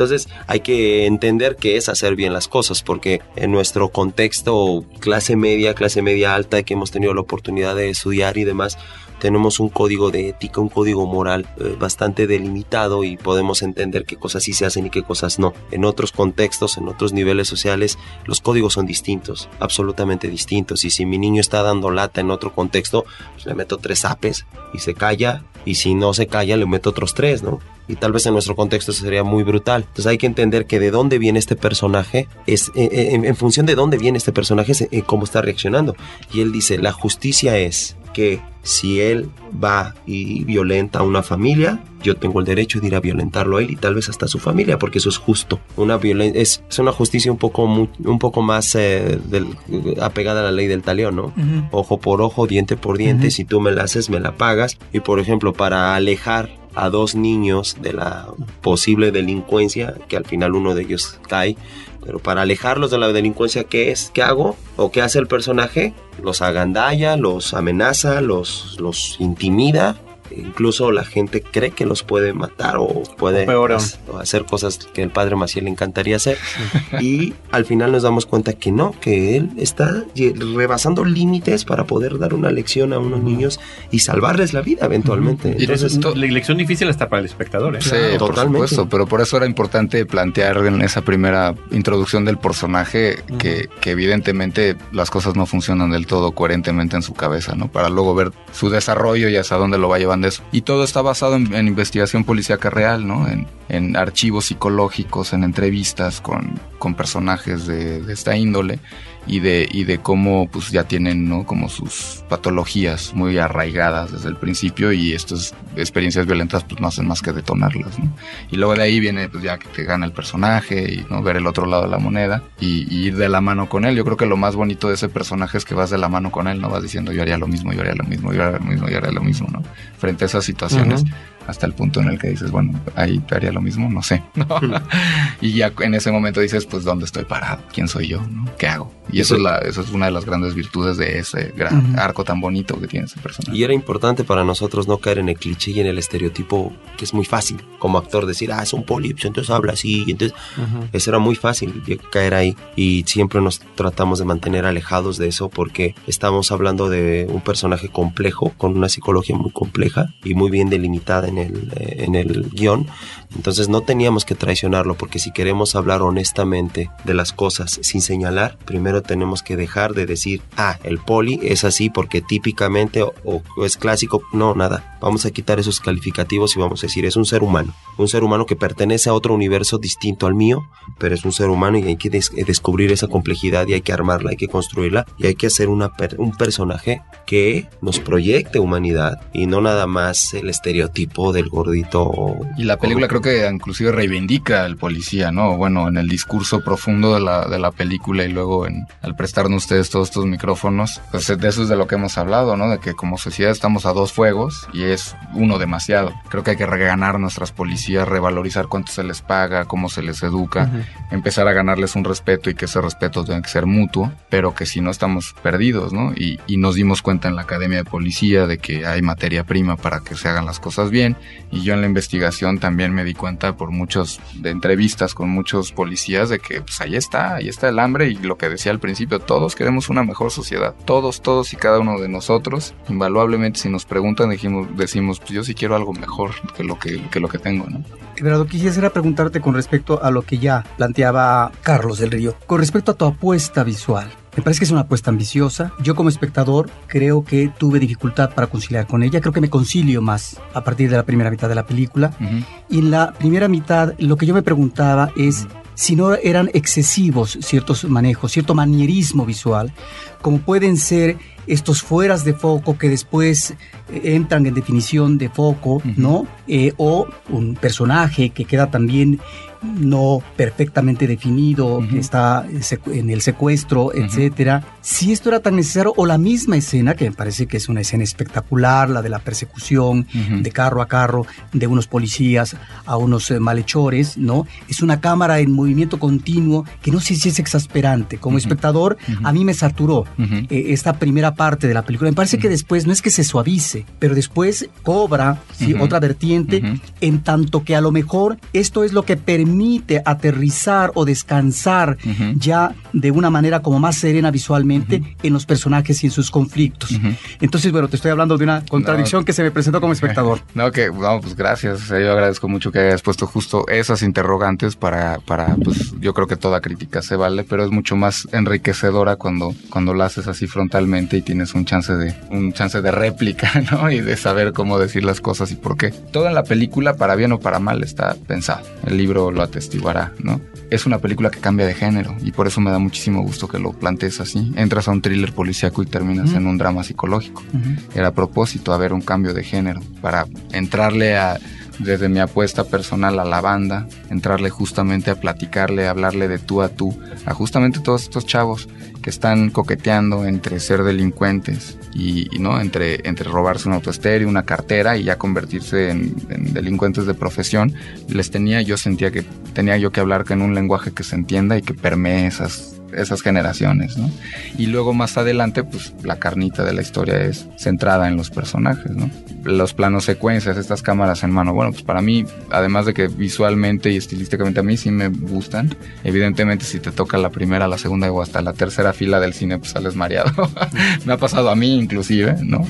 Entonces hay que entender qué es hacer bien las cosas, porque en nuestro contexto clase media, clase media alta, que hemos tenido la oportunidad de estudiar y demás, tenemos un código de ética, un código moral eh, bastante delimitado y podemos entender qué cosas sí se hacen y qué cosas no. En otros contextos, en otros niveles sociales, los códigos son distintos, absolutamente distintos. Y si mi niño está dando lata en otro contexto, pues le meto tres apes y se calla. Y si no se calla, le meto otros tres, ¿no? y tal vez en nuestro contexto sería muy brutal. Entonces hay que entender que de dónde viene este personaje es eh, eh, en, función de dónde viene este personaje es cómo está reaccionando. Y él dice, la justicia es que si él va y violenta a una familia, yo tengo el derecho de ir a violentarlo a él y tal vez hasta a su familia, porque eso es justo. Una violen es, es una justicia un poco, un poco más eh, del, apegada a la ley del talión, ¿no? Uh -huh. Ojo por ojo, diente por diente, uh -huh. si tú me la haces, me la pagas. Y por ejemplo, para alejar a dos niños de la posible delincuencia, que al final uno de ellos cae, pero para alejarlos de la delincuencia, ¿qué es? ¿Qué hago? ¿O qué hace el personaje? Los agandalla, los amenaza, los, los intimida incluso la gente cree que los puede matar o puede O peor hacer cosas que el padre Maciel le encantaría hacer. (laughs) y al final nos damos cuenta que no, que él está rebasando límites para poder dar una lección a unos niños y salvarles la vida eventualmente. Entonces, es la lección difícil hasta para el espectador. ¿eh? Sí, por supuesto, pero por eso era importante plantear en esa primera introducción del personaje que, que evidentemente las cosas no funcionan del todo coherentemente en su cabeza, ¿no? Para luego ver su desarrollo y hasta dónde lo va llevando Y todo está basado en, en investigación policíaca real, ¿no? En, en archivos psicológicos, en entrevistas con, con personajes de, de esta índole y de, y de cómo pues ya tienen ¿no? como sus patologías muy arraigadas desde el principio y estas experiencias violentas pues no hacen más que detonarlas. ¿no? Y luego de ahí viene pues ya que te gana el personaje y no ver el otro lado de la moneda y, y ir de la mano con él. Yo creo que lo más bonito de ese personaje es que vas de la mano con él, no vas diciendo yo haría lo mismo, yo haría lo mismo, yo haría lo mismo, yo haría lo mismo, ¿no? Frente a esas situaciones. Ujú. Hasta el punto en el que dices, bueno, ahí te haría lo mismo, no sé. ¿no? (laughs) y ya en ese momento dices, pues, ¿dónde estoy parado? ¿Quién soy yo? ¿no? ¿Qué hago? Y eso es, la, eso es una de las grandes virtudes de ese gran arco tan bonito que tiene ese personaje. Y era importante para nosotros no caer en el cliché y en el estereotipo que es muy fácil como actor decir, ah, es un poli, pues entonces habla así. y Entonces, eso era muy fácil caer ahí y siempre nos tratamos de mantener alejados de eso porque estamos hablando de un personaje complejo con una psicología muy compleja y muy bien delimitada en el, eh, en el guion. Entonces no teníamos que traicionarlo porque si queremos hablar honestamente de las cosas sin señalar, primero tenemos que dejar de decir, ah, el poli es así porque típicamente o, o es clásico. No, nada. Vamos a quitar esos calificativos y vamos a decir, es un ser humano. Un ser humano que pertenece a otro universo distinto al mío, pero es un ser humano y hay que des- eh, descubrir esa complejidad y hay que armarla, hay que construirla y hay que hacer una per- un personaje que nos proyecte humanidad y no nada más el estereotipo del gordito. Y la película creo que inclusive reivindica al policía, ¿no? Bueno, en el discurso profundo de la, de la película y luego en, al prestarnos ustedes todos estos micrófonos, pues de eso es de lo que hemos hablado, ¿no? De que como sociedad estamos a dos fuegos y es uno demasiado. Creo que hay que reganar nuestras policías, revalorizar cuánto se les paga, cómo se les educa, empezar a ganarles un respeto y que ese respeto tenga que ser mutuo, pero que si no estamos perdidos, ¿no? Y, y nos dimos cuenta en la Academia de Policía de que hay materia prima para que se hagan las cosas bien y yo en la investigación también me di cuenta por muchos de entrevistas con muchos policías de que pues ahí está, ahí está el hambre y lo que decía al principio, todos queremos una mejor sociedad, todos, todos y cada uno de nosotros, invaluablemente si nos preguntan dijimos, decimos, pues yo sí quiero algo mejor que lo que, que lo que tengo, ¿no? Everardo, quisiera preguntarte con respecto a lo que ya planteaba Carlos del Río, con respecto a tu apuesta visual. Me parece que es una apuesta ambiciosa. Yo como espectador creo que tuve dificultad para conciliar con ella. Creo que me concilio más a partir de la primera mitad de la película. Y en la primera mitad lo que yo me preguntaba es si no eran excesivos ciertos manejos, cierto manierismo visual, como pueden ser estos fueras de foco que después eh, entran en definición de foco, ¿no? Eh, o un personaje que queda también no perfectamente definido, que está en el secuestro, etcétera. Si esto era tan necesario, o la misma escena, que me parece que es una escena espectacular, la de la persecución de carro a carro de unos policías a unos eh, malhechores, ¿no? Es una cámara en movimiento continuo que no sé si es exasperante. Como espectador, a mí me saturó eh, esta primera parte de la película. Me parece que después no es que se suavice, pero después cobra otra vertiente, en tanto que a lo mejor esto es lo que permite aterrizar o descansar ya de una manera como más serena visualmente en los personajes y en sus conflictos. Entonces, bueno, te estoy hablando de una contradicción No. que se me presentó como espectador. (laughs) No, que, no, pues gracias. Sea, yo agradezco mucho que hayas puesto justo esas interrogantes para, para, pues yo creo que toda crítica se vale, pero es mucho más enriquecedora cuando, cuando la haces así frontalmente y tienes un chance de, un chance de réplica, (laughs) ¿no? Y de saber cómo decir las cosas y por qué. Todo en la película, para bien o para mal, está pensado. El libro lo atestiguará, ¿no? Es una película que cambia de género y por eso me da muchísimo gusto que lo plantees así. Entras a un thriller policíaco y terminas en un drama psicológico. Era a propósito haber un cambio de género para entrarle a desde mi apuesta personal a la banda, entrarle justamente a platicarle, hablarle de tú a tú, a justamente todos estos chavos que están coqueteando entre ser delincuentes y, no entre, entre robarse un autoestéreo, una cartera y ya convertirse en, en delincuentes de profesión. Les tenía, yo sentía que tenía yo que hablar en un lenguaje que se entienda y que permee esas esas generaciones, ¿no? Y luego más adelante, pues la carnita de la historia es centrada en los personajes, ¿no? Los planos secuencias, estas cámaras en mano, bueno, pues para mí, además de que visualmente y estilísticamente a mí sí me gustan, evidentemente si te toca la primera, la segunda o hasta la tercera fila del cine, pues sales mareado. (laughs) me ha pasado a mí inclusive, ¿no?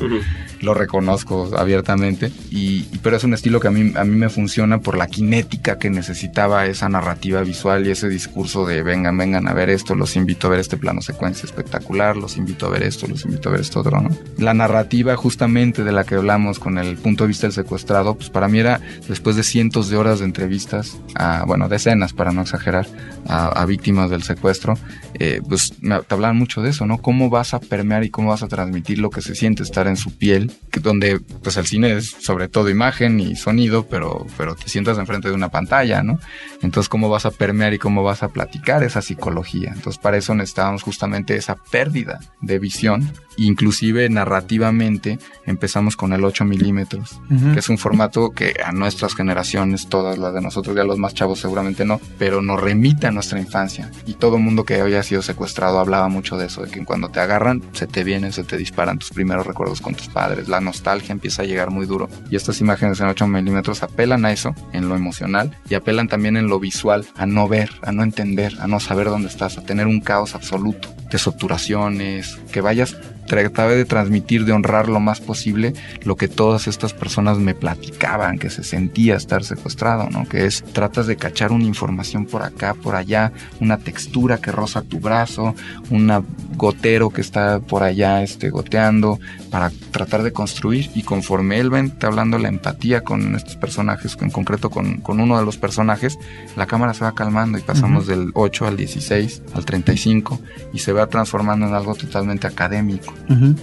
Lo reconozco abiertamente, y, pero es un estilo que a mí, a mí me funciona por la cinética que necesitaba esa narrativa visual y ese discurso de vengan, vengan a ver esto, los invito a ver este plano secuencia espectacular, los invito a ver esto, los invito a ver esto otro, ¿no? La narrativa justamente de la que hablamos con el punto de vista del secuestrado, pues para mí era después de cientos de horas de entrevistas, a, bueno, decenas para no exagerar, a, víctimas del secuestro, eh, pues me, te hablaban mucho de eso, ¿no? Cómo vas a permear y cómo vas a transmitir lo que se siente estar en su piel, donde pues el cine es sobre todo imagen y sonido, pero, pero te sientas enfrente de una pantalla, ¿no? Entonces, ¿cómo vas a permear y cómo vas a platicar esa psicología? Entonces, para eso necesitábamos justamente esa pérdida de visión inclusive narrativamente empezamos con el 8 milímetros, que es un formato que a nuestras generaciones, todas las de nosotros, ya los más chavos seguramente no, pero nos remite a nuestra infancia. Y todo mundo que había sido secuestrado hablaba mucho de eso, de que cuando te agarran, se te vienen, se te disparan tus primeros recuerdos con tus padres, la nostalgia empieza a llegar muy duro. Y estas imágenes en 8 milímetros apelan a eso, en lo emocional, y apelan también en lo visual, a no ver, a no entender, a no saber dónde estás, a tener un caos absoluto de saturaciones, que vayas trataba de transmitir, de honrar lo más posible lo que todas estas personas me platicaban, que se sentía estar secuestrado, ¿no? Que es, tratas de cachar una información por acá, por allá, una textura que roza tu brazo, un gotero que está por allá este, goteando, para tratar de construir. Y conforme él va hablando la empatía con estos personajes, en concreto con, con, uno de los personajes, la cámara se va calmando y pasamos del 8 al 16, al 35, y se va transformando en algo totalmente académico.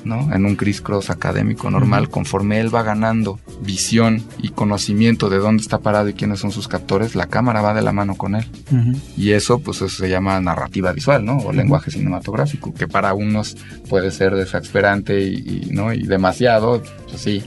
¿no? En un criss-cross académico normal, conforme él va ganando visión y conocimiento de dónde está parado y quiénes son sus captores, la cámara va de la mano con él. Y eso, pues eso se llama narrativa visual, ¿no? O lenguaje cinematográfico, que para unos puede ser desesperante y, ¿no? y demasiado, pues sí,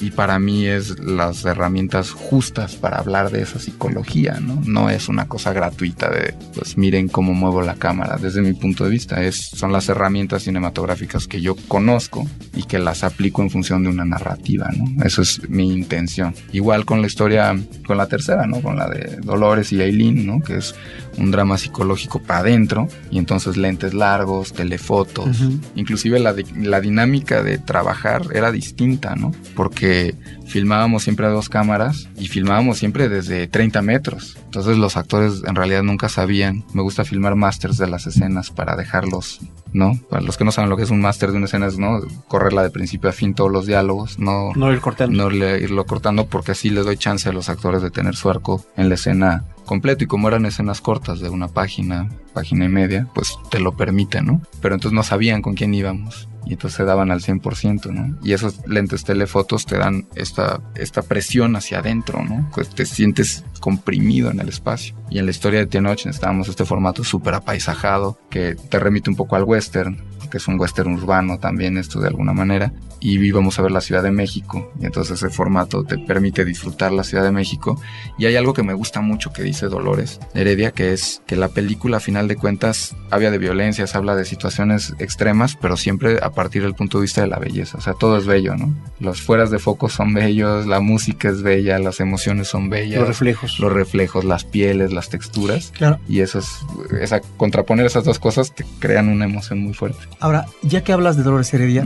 y para mí es las herramientas justas para hablar de esa psicología, ¿no? No es una cosa gratuita de, pues miren cómo muevo la cámara, desde mi punto de vista, es, son las herramientas cinematográficas que yo conozco y que las aplico en función de una narrativa, ¿no? Eso es mi intención. Igual con la historia, con la tercera, ¿no? Con la de Dolores y Aileen, ¿no? Que es un drama psicológico para adentro y entonces lentes largos, telefotos, inclusive la, la dinámica de trabajar era distinta, ¿no? Porque filmábamos siempre a dos cámaras y filmábamos siempre desde 30 metros. Entonces los actores en realidad nunca sabían. Me gusta filmar masters de las escenas para dejarlos, ¿no? Para los que no saben lo que es un máster de una escena es, ¿no? Correrla de principio a fin todos los diálogos, no, no ir cortando. No irlo cortando porque así les doy chance a los actores de tener su arco en la escena completo y como eran escenas cortas de una página, página y media, pues te lo permite, ¿no? Pero entonces no sabían con quién íbamos y entonces se daban al 100%, ¿no? Y esos lentes telefotos te dan esta, esta presión hacia adentro, ¿no? Pues te sientes comprimido en el espacio. Y en la historia de Tenoch necesitábamos este formato súper apaisajado que te remite un poco al western, que es un western urbano también esto de alguna manera, y íbamos a ver la Ciudad de México, y entonces ese formato te permite disfrutar la Ciudad de México. Y hay algo que me gusta mucho que dice Dolores Heredia, que es que la película a final de cuentas habla de violencias, habla de situaciones extremas, pero siempre a partir del punto de vista de la belleza, o sea, todo es bello, ¿no? Los fueras de foco son bellos, la música es bella, las emociones son bellas. Los reflejos. Los reflejos, las pieles, las texturas. Claro. Y eso es, esa, contraponer esas dos cosas te crean una emoción muy fuerte. Ahora, ya que hablas de Dolores Heredia,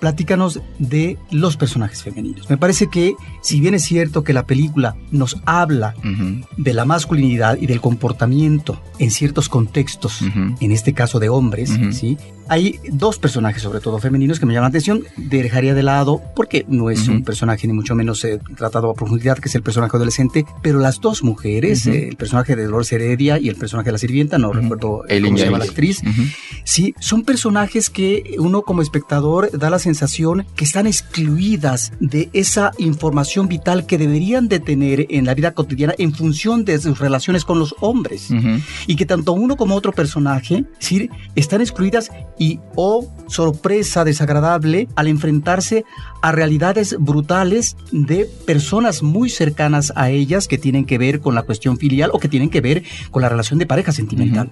platícanos de los personajes femeninos. Me parece que, si bien es cierto que la película nos habla de la masculinidad y del comportamiento en ciertos contextos, en este caso de hombres, ¿sí? Hay dos personajes, sobre todo femeninos, que me llaman la atención. Dejaría de lado, porque no es un personaje ni mucho menos eh, tratado a profundidad, que es el personaje adolescente, pero las dos mujeres, eh, el personaje de Dolores Heredia y el personaje de la sirvienta, no recuerdo cómo se llama la actriz, sí, son personajes que uno como espectador da la sensación que están excluidas de esa información vital que deberían de tener en la vida cotidiana en función de sus relaciones con los hombres. Y que tanto uno como otro personaje, sí, están excluidas y o sorpresa desagradable al enfrentarse a realidades brutales de personas muy cercanas a ellas que tienen que ver con la cuestión filial o que tienen que ver con la relación de pareja sentimental.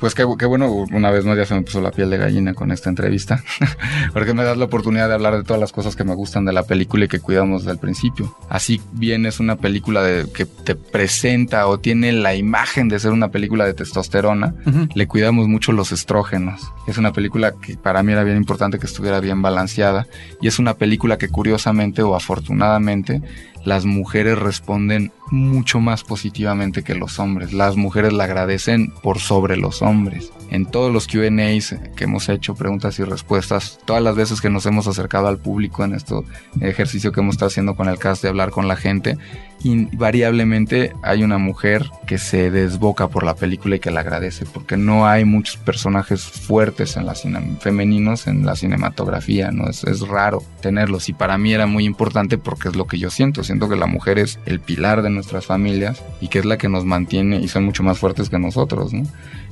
Pues qué, bueno, una vez más ya se me puso la piel de gallina con esta entrevista, (laughs) porque me das la oportunidad de hablar de todas las cosas que me gustan de la película y que cuidamos desde el principio. Así bien es una película de, que te presenta o tiene la imagen de ser una película de testosterona, le cuidamos mucho los estrógenos. Es una película que para mí era bien importante que estuviera bien balanceada y es una película que curiosamente o afortunadamente las mujeres responden mucho más positivamente que los hombres. Las mujeres la agradecen por sobre los hombres. En todos los QAs que hemos hecho, preguntas y respuestas, todas las veces que nos hemos acercado al público en este ejercicio que hemos estado haciendo con el cast de hablar con la gente, invariablemente hay una mujer que se desboca por la película y que la agradece, porque no hay muchos personajes fuertes en la femeninos en la cinematografía, ¿no? Es, es raro tenerlos y para mí era muy importante porque es lo que yo siento, siento que la mujer es el pilar de nuestras familias y que es la que nos mantiene y son mucho más fuertes que nosotros, ¿no?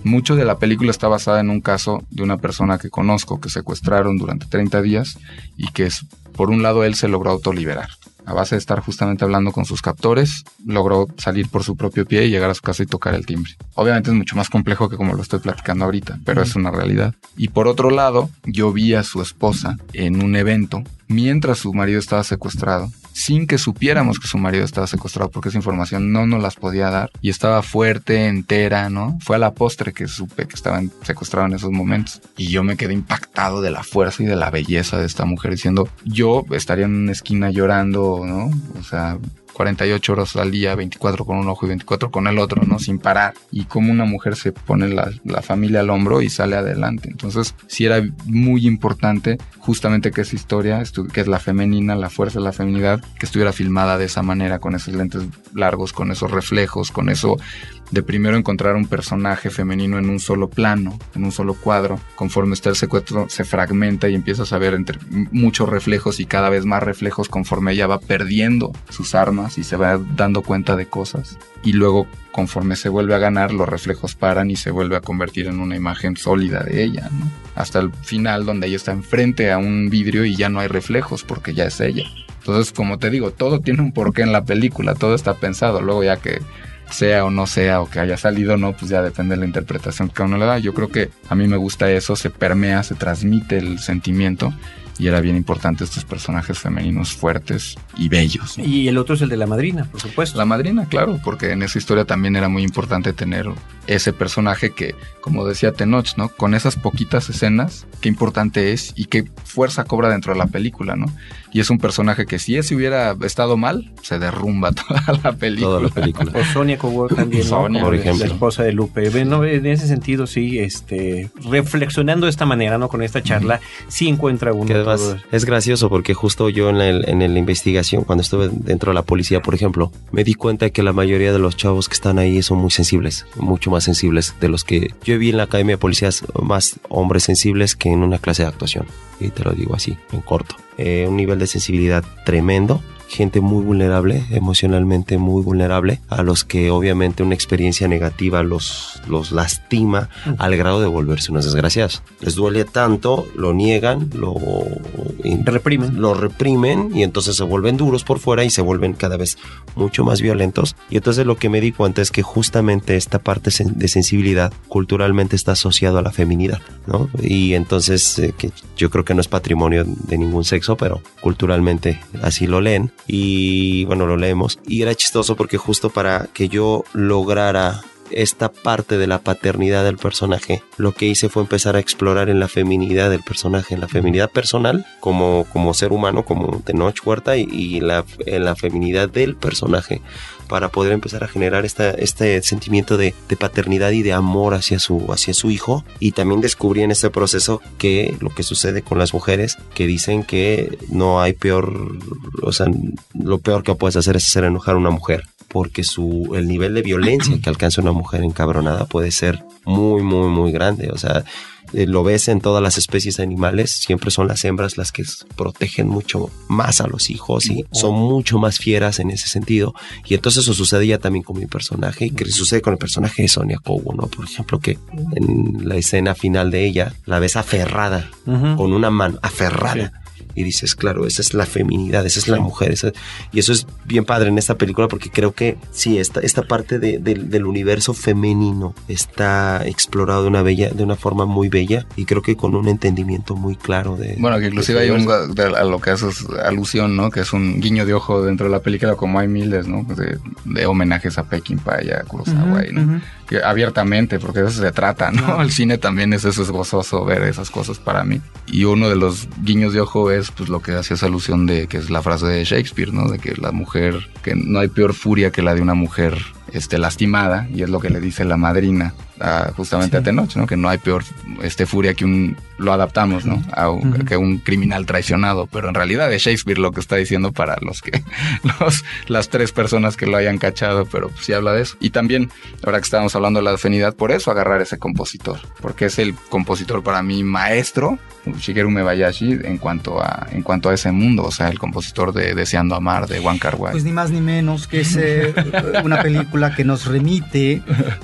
Mucho de la película está basada en un caso de una persona que conozco que secuestraron durante 30 días y que es, por un lado él se logró autoliberar a base de estar justamente hablando con sus captores, logró salir por su propio pie y llegar a su casa y tocar el timbre. Obviamente es mucho más complejo que como lo estoy platicando ahorita, pero es una realidad. Y por otro lado, yo vi a su esposa en un evento mientras su marido estaba secuestrado sin que supiéramos que su marido estaba secuestrado, porque esa información no nos las podía dar y estaba fuerte, entera, ¿no? Fue a la postre que supe que estaba secuestrado en esos momentos. Y yo me quedé impactado de la fuerza y de la belleza de esta mujer, diciendo, yo estaría en una esquina llorando, ¿no? O sea, 48 horas al día, 24 con un ojo y 24 con el otro, ¿no? Sin parar. Y como una mujer se pone la, familia al hombro y sale adelante. Entonces, sí era muy importante justamente que esa historia, que es la femenina, la fuerza de la feminidad, que estuviera filmada de esa manera, con esos lentes largos, con esos reflejos, con eso de primero encontrar un personaje femenino en un solo plano, en un solo cuadro. Conforme está el secuestro, se fragmenta y empiezas a ver entre muchos reflejos y cada vez más reflejos conforme ella va perdiendo sus armas y se va dando cuenta de cosas. Y luego, conforme se vuelve a ganar, los reflejos paran y se vuelve a convertir en una imagen sólida de ella, Hasta el final, donde ella está enfrente a un vidrio y ya no hay reflejos porque ya es ella. Entonces, como te digo, todo tiene un porqué en la película, todo está pensado. Luego ya que sea o no sea o que haya salido o no, pues ya depende de la interpretación que uno le da. Yo creo que a mí me gusta eso, se permea, se transmite el sentimiento y era bien importante estos personajes femeninos fuertes y bellos. Y el otro es el de la madrina, por supuesto. La madrina, claro, porque en esa historia también era muy importante tener ese personaje que, como decía Tenoch, ¿no? Con esas poquitas escenas, qué importante es y qué fuerza cobra dentro de la película, ¿no? Y es un personaje que si ese hubiera estado mal, se derrumba (laughs) toda la película. Toda la película. o Sonia Coward también, Sonia, por ejemplo. La esposa de Lupe. Bueno, en ese sentido, sí, este, reflexionando de esta manera, ¿no? Con esta charla, sí encuentra uno es gracioso porque justo yo en, en la investigación, cuando estuve dentro de la policía, por ejemplo, me di cuenta que la mayoría de los chavos que están ahí son muy sensibles, mucho más sensibles de los que yo vi en la academia de policías, más hombres sensibles que en una clase de actuación. Y te lo digo así, en corto. Eh, un nivel de sensibilidad tremendo gente muy vulnerable, emocionalmente muy vulnerable, a los que obviamente una experiencia negativa los, los lastima al grado de volverse unas desgraciadas. Les duele tanto, lo niegan, lo reprimen. Lo reprimen y entonces se vuelven duros por fuera y se vuelven cada vez mucho más violentos. Y entonces lo que me di cuenta es que justamente esta parte de sensibilidad culturalmente está asociado a la feminidad, ¿no? Y entonces eh, que yo creo que no es patrimonio de ningún sexo, pero culturalmente así lo leen y bueno, lo leemos. Y era chistoso porque justo para que yo lograra esta parte de la paternidad del personaje, lo que hice fue empezar a explorar en la feminidad del personaje, en la feminidad personal como, como ser humano, como Tenoch Huerta, y, la, en la feminidad del personaje para poder empezar a generar este sentimiento de, paternidad y de amor hacia su, hijo. Y también descubrí en este proceso que lo que sucede con las mujeres que dicen que no hay peor, o sea, lo peor que puedes hacer es hacer enojar a una mujer porque su, el nivel de violencia que alcanza una mujer encabronada puede ser muy, muy, muy grande. O sea, eh, lo ves en todas las especies animales, siempre son las hembras las que protegen mucho más a los hijos y son mucho más fieras en ese sentido. Y entonces eso sucede ya también con mi personaje y que sucede con el personaje de Sonia Kobo, ¿no? Por ejemplo, que en la escena final de ella la ves aferrada, con una mano, aferrada. Y dices, claro, esa es la feminidad, esa es la mujer. esa- y eso es bien padre en esta película porque creo que sí, esta, esta parte de- del- del universo femenino está explorado de una, bella, de una forma muy bella y creo que con un entendimiento muy claro de... Bueno, que inclusive de hay un de- a lo que haces alusión, ¿no? Que es un guiño de ojo dentro de la película, como hay miles, ¿no? Pues De, de homenajes a Peckinpah y a Kurosawa, y, ¿no? Que abiertamente, porque de eso se trata, ¿no? El cine también es eso, es gozoso ver esas cosas para mí. Y uno de los guiños de ojo es, pues, lo que hacías alusión de, que es la frase de Shakespeare, ¿no? De que la mujer, que no hay peor furia que la de una mujer este, lastimada, y es lo que le dice la madrina a- justamente a Tenoch, ¿no? Que no hay peor este, furia que un, lo adaptamos, que un criminal traicionado, pero en realidad es Shakespeare lo que está diciendo para los que, (laughs) los, las tres personas que lo hayan cachado, pero pues sí habla de eso. Y también, ahora que estábamos hablando de la afinidad, por eso agarrar ese compositor, porque es el compositor para mí maestro, Shigeru Mebayashi, en cuanto a, en cuanto a ese mundo, o sea, el compositor de Deseando Amar, de Juan Wai. Pues ni más ni menos que es eh, una película que nos remite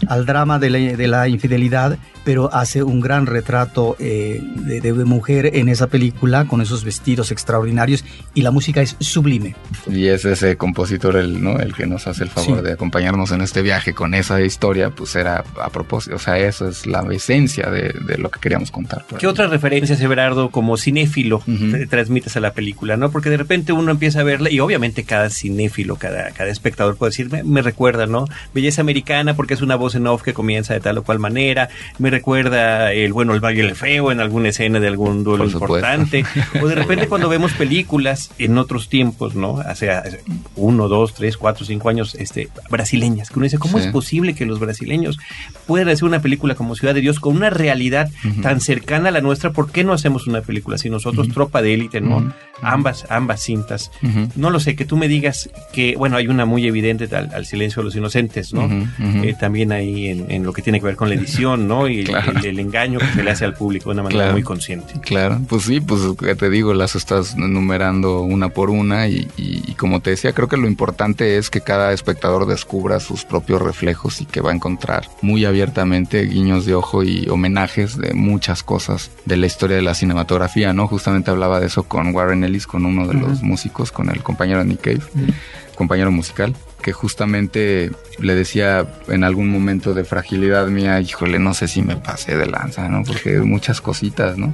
al drama de la, de la infidelidad, pero hace un gran retrato eh, de, de mujer en esa película con esos vestidos extraordinarios y la música es sublime. Y es ese compositor el, ¿no? el que nos hace el favor Sí. de acompañarnos en este viaje con esa historia, pues era a propósito, o sea, eso es la esencia de, de lo que queríamos contar. por ¿Qué otras referencias, Everardo, como cinéfilo te transmites a la película? ¿no? Porque de repente uno empieza a verla y obviamente cada cinéfilo, cada, cada espectador puede decir, me, me recuerda, ¿no? Belleza americana porque es una voz en off que comienza de tal o cual manera, me recuerda el bueno, el baile el feo en alguna escena de algún duelo importante, o de repente cuando vemos películas en otros tiempos, ¿no? Hace uno, dos, tres, cuatro, cinco años, este, brasileñas, que uno dice, ¿cómo Sí. es posible que los brasileños puedan hacer una película como Ciudad de Dios con una realidad tan cercana a la nuestra? ¿Por qué no hacemos una película así nosotros, Tropa de Élite, ¿no? Ambas, ambas cintas. No lo sé, que tú me digas que, bueno, hay una muy evidente al, al silencio de los inocentes, ¿no? Ujú, ujú. Eh, también ahí en, en lo que tiene que ver con la edición, ¿no? Y el- Claro. el, el engaño que se le hace al público de una manera Claro. muy consciente. Claro, pues sí, pues que te digo, las estás enumerando una por una y, y- y como te decía, creo que lo importante es que cada espectador descubra sus propios reflejos y que va a encontrar muy abiertamente guiños de ojo y homenajes de muchas cosas de la historia de la cinematografía, ¿no? Justamente hablaba de eso con Warren Ellis, con uno de los músicos, con el compañero Nick Cave, compañero musical, que justamente le decía en algún momento de fragilidad mía, híjole, no sé si me pasé de lanza, ¿no? Porque muchas cositas, ¿no?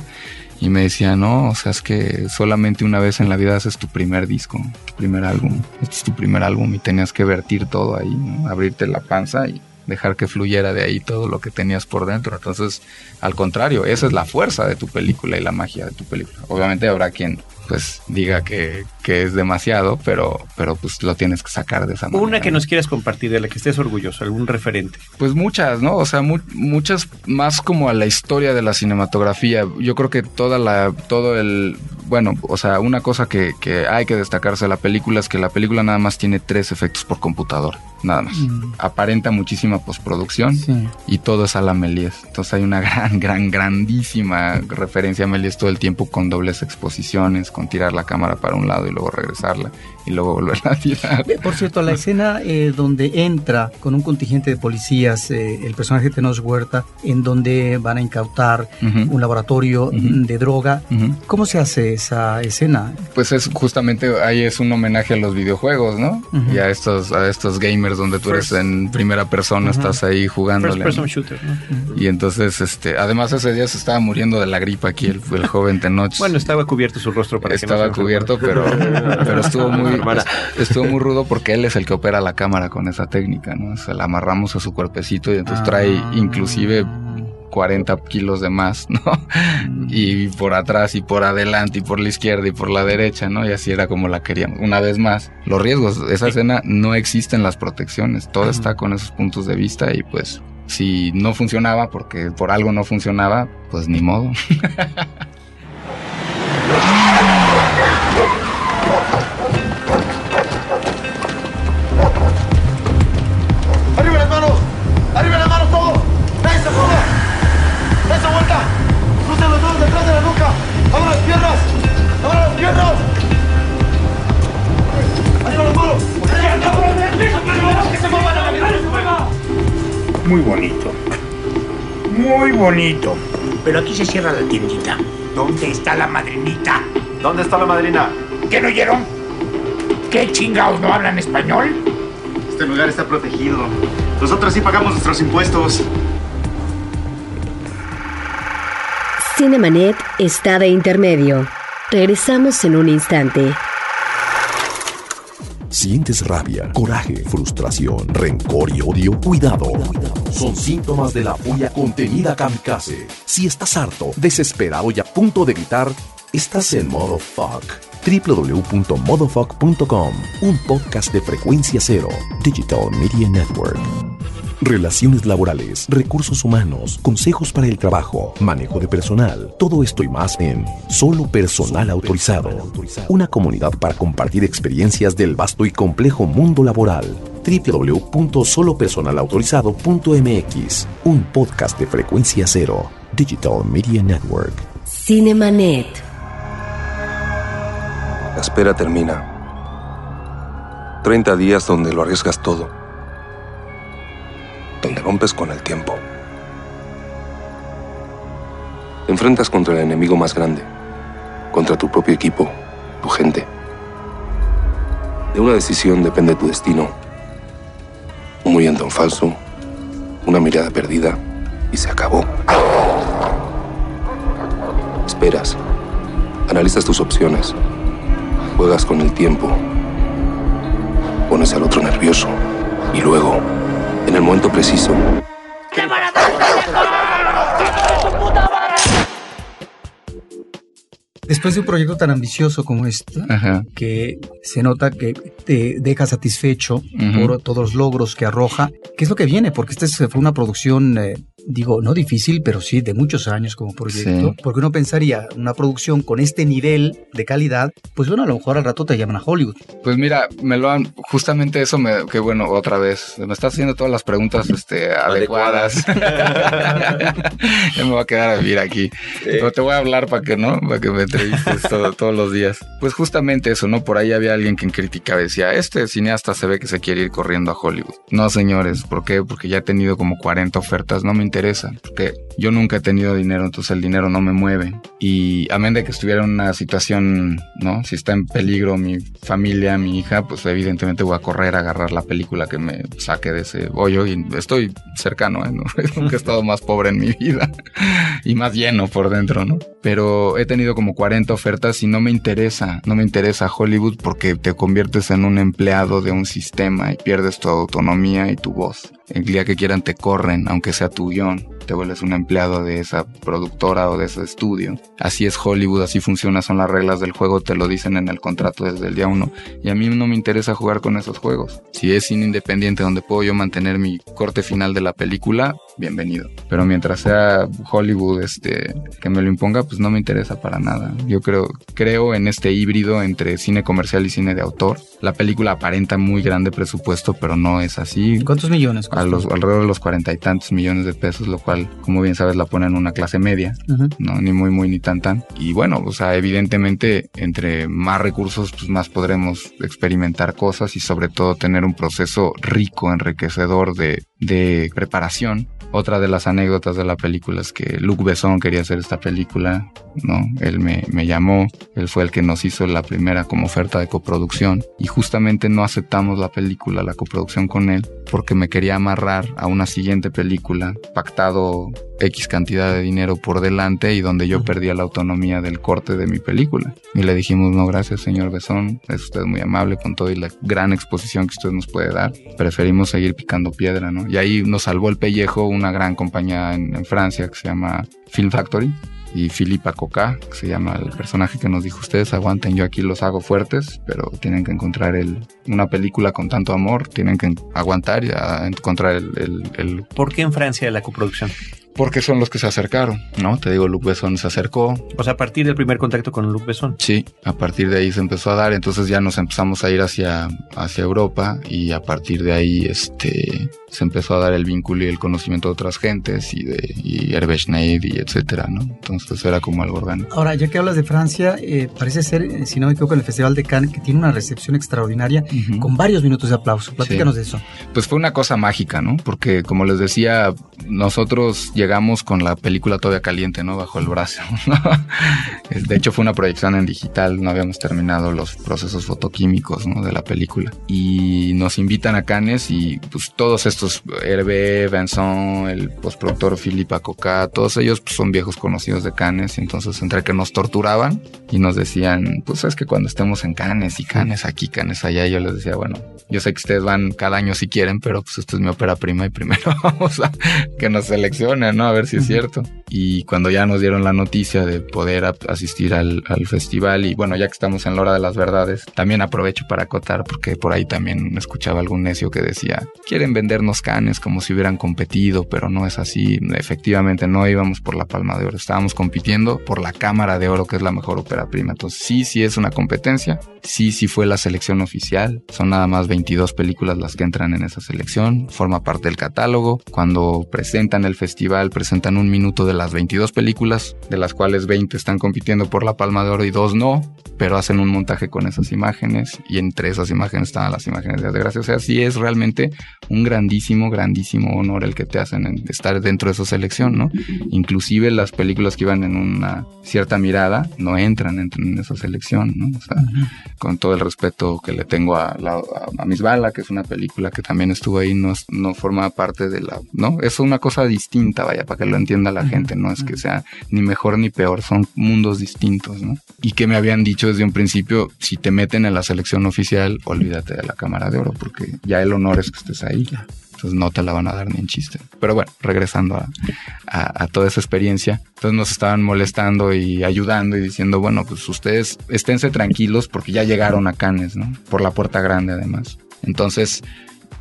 Y me decía, no, o sea, es que solamente una vez en la vida haces tu primer disco, tu primer álbum. Este es tu primer álbum y tenías que vertir todo ahí, abrirte la panza y dejar que fluyera de ahí todo lo que tenías por dentro. Entonces, al contrario, esa es la fuerza de tu película y la magia de tu película. Obviamente habrá quien pues diga que, que es demasiado, pero, pero pues lo tienes que sacar de esa manera. Una que nos quieras compartir, de la que estés orgulloso, algún referente. Pues muchas, ¿no? O sea, mu- muchas más como a la historia de la cinematografía. Yo creo que toda la, todo el, bueno, o sea, una cosa que, que hay que destacarse de la película es que la película nada más tiene tres efectos por computadora, nada más. Mm. Aparenta muchísima postproducción Sí. y todo es a la Méliès. Entonces hay una (laughs) gran, gran, grandísima referencia a Méliès todo el tiempo con dobles exposiciones, con tirar la cámara para un lado y luego regresarla y luego volverla a tirar. Por cierto, la escena eh, donde entra con un contingente de policías eh, el personaje de Tenoch Huerta, en donde van a incautar un laboratorio de droga. ¿cómo se hace esa escena? Pues es justamente ahí es un homenaje a los videojuegos, ¿no? Y a estos, a estos gamers donde tú eres First- en primera persona, Ujú. estás ahí First jugándole. person shooter, ¿no? Y entonces, este, además ese día se estaba muriendo de la gripa aquí el, el joven Tenoch. Bueno, estaba cubierto su rostro para que no estaba se cubierto, pero, pero estuvo (laughs) muy, estuvo muy rudo porque él es el que opera la cámara con esa técnica, ¿no? Se la amarramos a su cuerpecito y entonces trae Ah. inclusive 40 kilos de más, ¿no? Y por atrás y por adelante y por la izquierda y por la derecha, ¿no? Y así era como la queríamos. Una vez más, los riesgos, esa escena no existen las protecciones, todo está con esos puntos de vista y pues si no funcionaba porque por algo no funcionaba, pues ni modo. (laughs) Muy bonito. Muy bonito. Pero aquí se cierra la tiendita. ¿Dónde está la madrinita? ¿Dónde está la madrina? ¿Qué no oyeron? ¿Qué chingados no hablan español? Este lugar está protegido. Nosotros sí pagamos nuestros impuestos. Cinemanet está de intermedio. Regresamos en un instante. ¿Sientes rabia, coraje, frustración, rencor y odio? Cuidado. Son síntomas de la furia contenida kamikaze. Si estás harto, desesperado y a punto de gritar, estás en modo fuck. www.modofuck.com Un podcast de frecuencia cero. Digital Media Network. Relaciones laborales, recursos humanos, consejos para el trabajo, manejo de personal, todo esto y más en Solo Personal Autorizado, una comunidad para compartir experiencias del vasto y complejo mundo laboral. www.solopersonalautorizado.mx, un podcast de frecuencia cero, Digital Media Network. Cinemanet. La espera termina. 30 días donde lo arriesgas todo. Donde rompes con el tiempo. Te enfrentas contra el enemigo más grande. Contra tu propio equipo, tu gente. De una decisión depende tu destino. Un movimiento en falso, una mirada perdida y se acabó. Esperas. Analizas tus opciones. Juegas con el tiempo. Pones al otro nervioso. Y luego, en el momento preciso, Después de un proyecto tan ambicioso como este, Ajá. que se nota que te deja satisfecho por todos los logros que arroja, ¿qué es lo que viene? Porque esta es- fue una producción, eh, digo, no difícil, pero sí de muchos años como proyecto. Sí. Porque uno pensaría, una producción con este nivel de calidad, pues bueno, a lo mejor al rato te llaman a Hollywood. Pues mira, me lo han, justamente eso me, que bueno, otra vez, me estás haciendo todas las preguntas, este, adecuadas. (laughs) ya me voy a quedar a vivir aquí. Pero te voy a hablar para que, ¿no? Para que me entrevistes todo- todos los días. Pues justamente eso, ¿no? Por ahí había alguien que criticaba, decía, este cineasta se ve que se quiere ir corriendo a Hollywood. No, señores, ¿por qué? Porque ya he tenido como 40 ofertas, no me interesa, porque yo nunca he tenido dinero, entonces el dinero no me mueve. Y a menos de que estuviera en una situación, ¿no? Si está en peligro mi familia, mi hija, pues evidentemente voy a correr a agarrar la película que me saque de ese hoyo y estoy cercano, ¿eh? ¿no? (laughs) Nunca he estado más pobre en mi vida (laughs) y más lleno por dentro, ¿no? Pero he tenido como 40 ofertas y no me interesa, no me interesa Hollywood porque te conviertes en un empleado de un sistema y pierdes tu autonomía y tu voz. El día que quieran te corren, aunque sea tu guion, te vuelves un empleado de esa productora o de ese estudio. Así es Hollywood, así funciona, son las reglas del juego, te lo dicen en el contrato desde el día uno. Y a mí no me interesa jugar con esos juegos. Si es independiente donde puedo yo mantener mi corte final de la película, bienvenido. Pero mientras sea Hollywood este que me lo imponga, pues no me interesa para nada. Yo creo creo en este híbrido entre cine comercial y cine de autor. La película aparenta muy grande presupuesto, pero no es así. ¿Cuántos millones? A los alrededor de los cuarenta y tantos millones de pesos, lo cual, como bien sabes, la pone en una clase media, no ni muy muy ni tan tan. Y bueno, o sea, evidentemente entre más recursos, pues más podremos experimentar cosas y sobre todo tener un proceso rico, enriquecedor de, de preparación. Otra de las anécdotas de la película es que Luc Besson quería hacer esta película, ¿no? Él me, me llamó, él fue el que nos hizo la primera como oferta de coproducción y justamente no aceptamos la película, la coproducción con él, porque me quería amarrar a una siguiente película, pactado X cantidad de dinero por delante y donde yo perdía la autonomía del corte de mi película. Y le dijimos, no, gracias señor Besón, es usted muy amable con todo y la gran exposición que usted nos puede dar. Preferimos seguir picando piedra, ¿no? Y ahí nos salvó el pellejo una gran compañía en, en Francia que se llama Film Factory y Philippa Coca, que se llama el personaje que nos dijo ustedes, aguanten, yo aquí los hago fuertes, pero tienen que encontrar el, una película con tanto amor, tienen que aguantar y a encontrar el, el- el- ¿Por qué en Francia la coproducción? Porque son los que se acercaron, ¿no? Te digo, Luc Besson se acercó. O sea, a partir del primer contacto con Luc Besson. Sí, a partir de ahí se empezó a dar, entonces ya nos empezamos a ir hacia, hacia Europa y a partir de ahí, este, se empezó a dar el vínculo y el conocimiento de otras gentes y de y Hervé Schneid y etcétera, ¿no? Entonces era como algo orgánico. Ahora, ya que hablas de Francia, eh, parece ser, eh, si no me equivoco, en el Festival de Cannes, que tiene una recepción extraordinaria con varios minutos de aplauso. Platícanos Sí. de eso. Pues fue una cosa mágica, ¿no? Porque como les decía, nosotros llegamos con la película todavía caliente, ¿no? Bajo el brazo. (laughs) ¿no? de hecho fue una proyección en digital, no habíamos terminado los procesos fotoquímicos, ¿no? De la película. Y nos invitan a Cannes y pues todos estos, Hervé, Vincent, el postproductor Philippe Acoca, todos ellos pues, son viejos conocidos de Cannes entonces entre que nos torturaban y nos decían, pues es que cuando estemos en Cannes y Cannes aquí, Cannes allá, yo les decía, bueno, yo sé que ustedes van cada año si quieren, pero pues esto es mi ópera prima y primero (laughs) vamos a que nos seleccionen, ¿no? A ver si es cierto. Y cuando ya nos dieron la noticia de poder asistir al, al festival y bueno, ya que estamos en la hora de las verdades, también aprovecho para acotar porque por ahí también escuchaba algún necio que decía, quieren vendernos canes como si hubieran competido, pero no es así. Efectivamente no íbamos por la palma de oro, estábamos compitiendo por la cámara de oro que es la mejor ópera prima. Entonces sí, sí es una competencia, sí, sí fue la selección oficial, son nada más 22 películas las que entran en esa selección, forma parte del catálogo. Cuando presentan el festival, presentan un minuto de las 22 películas, de las cuales 20 están compitiendo por la Palma de Oro y dos no, pero hacen un montaje con esas imágenes y entre esas imágenes están las imágenes de desgracia. O sea, sí es realmente un grandísimo, grandísimo honor el que te hacen en estar dentro de esa selección, ¿no? Inclusive las películas que iban en una cierta mirada no entran en, en esa selección, ¿no? O sea, con todo el respeto que le tengo a, la, a, a Miss Bala, que es una película que también estuvo ahí, no, no forma parte de la, ¿no? Es una cosa distinta, vaya, para que lo entienda la gente, no es que sea ni mejor ni peor, son mundos distintos, ¿no? Y que me habían dicho desde un principio, si te meten en la selección oficial, olvídate de la cámara de oro, porque ya el honor es que estés ahí. Entonces no te la van a dar ni en chiste. Pero bueno, regresando a, toda esa experiencia, entonces nos estaban molestando y ayudando y diciendo, bueno, pues ustedes esténse tranquilos porque ya llegaron a Cannes, ¿no? Por la puerta grande además. Entonces,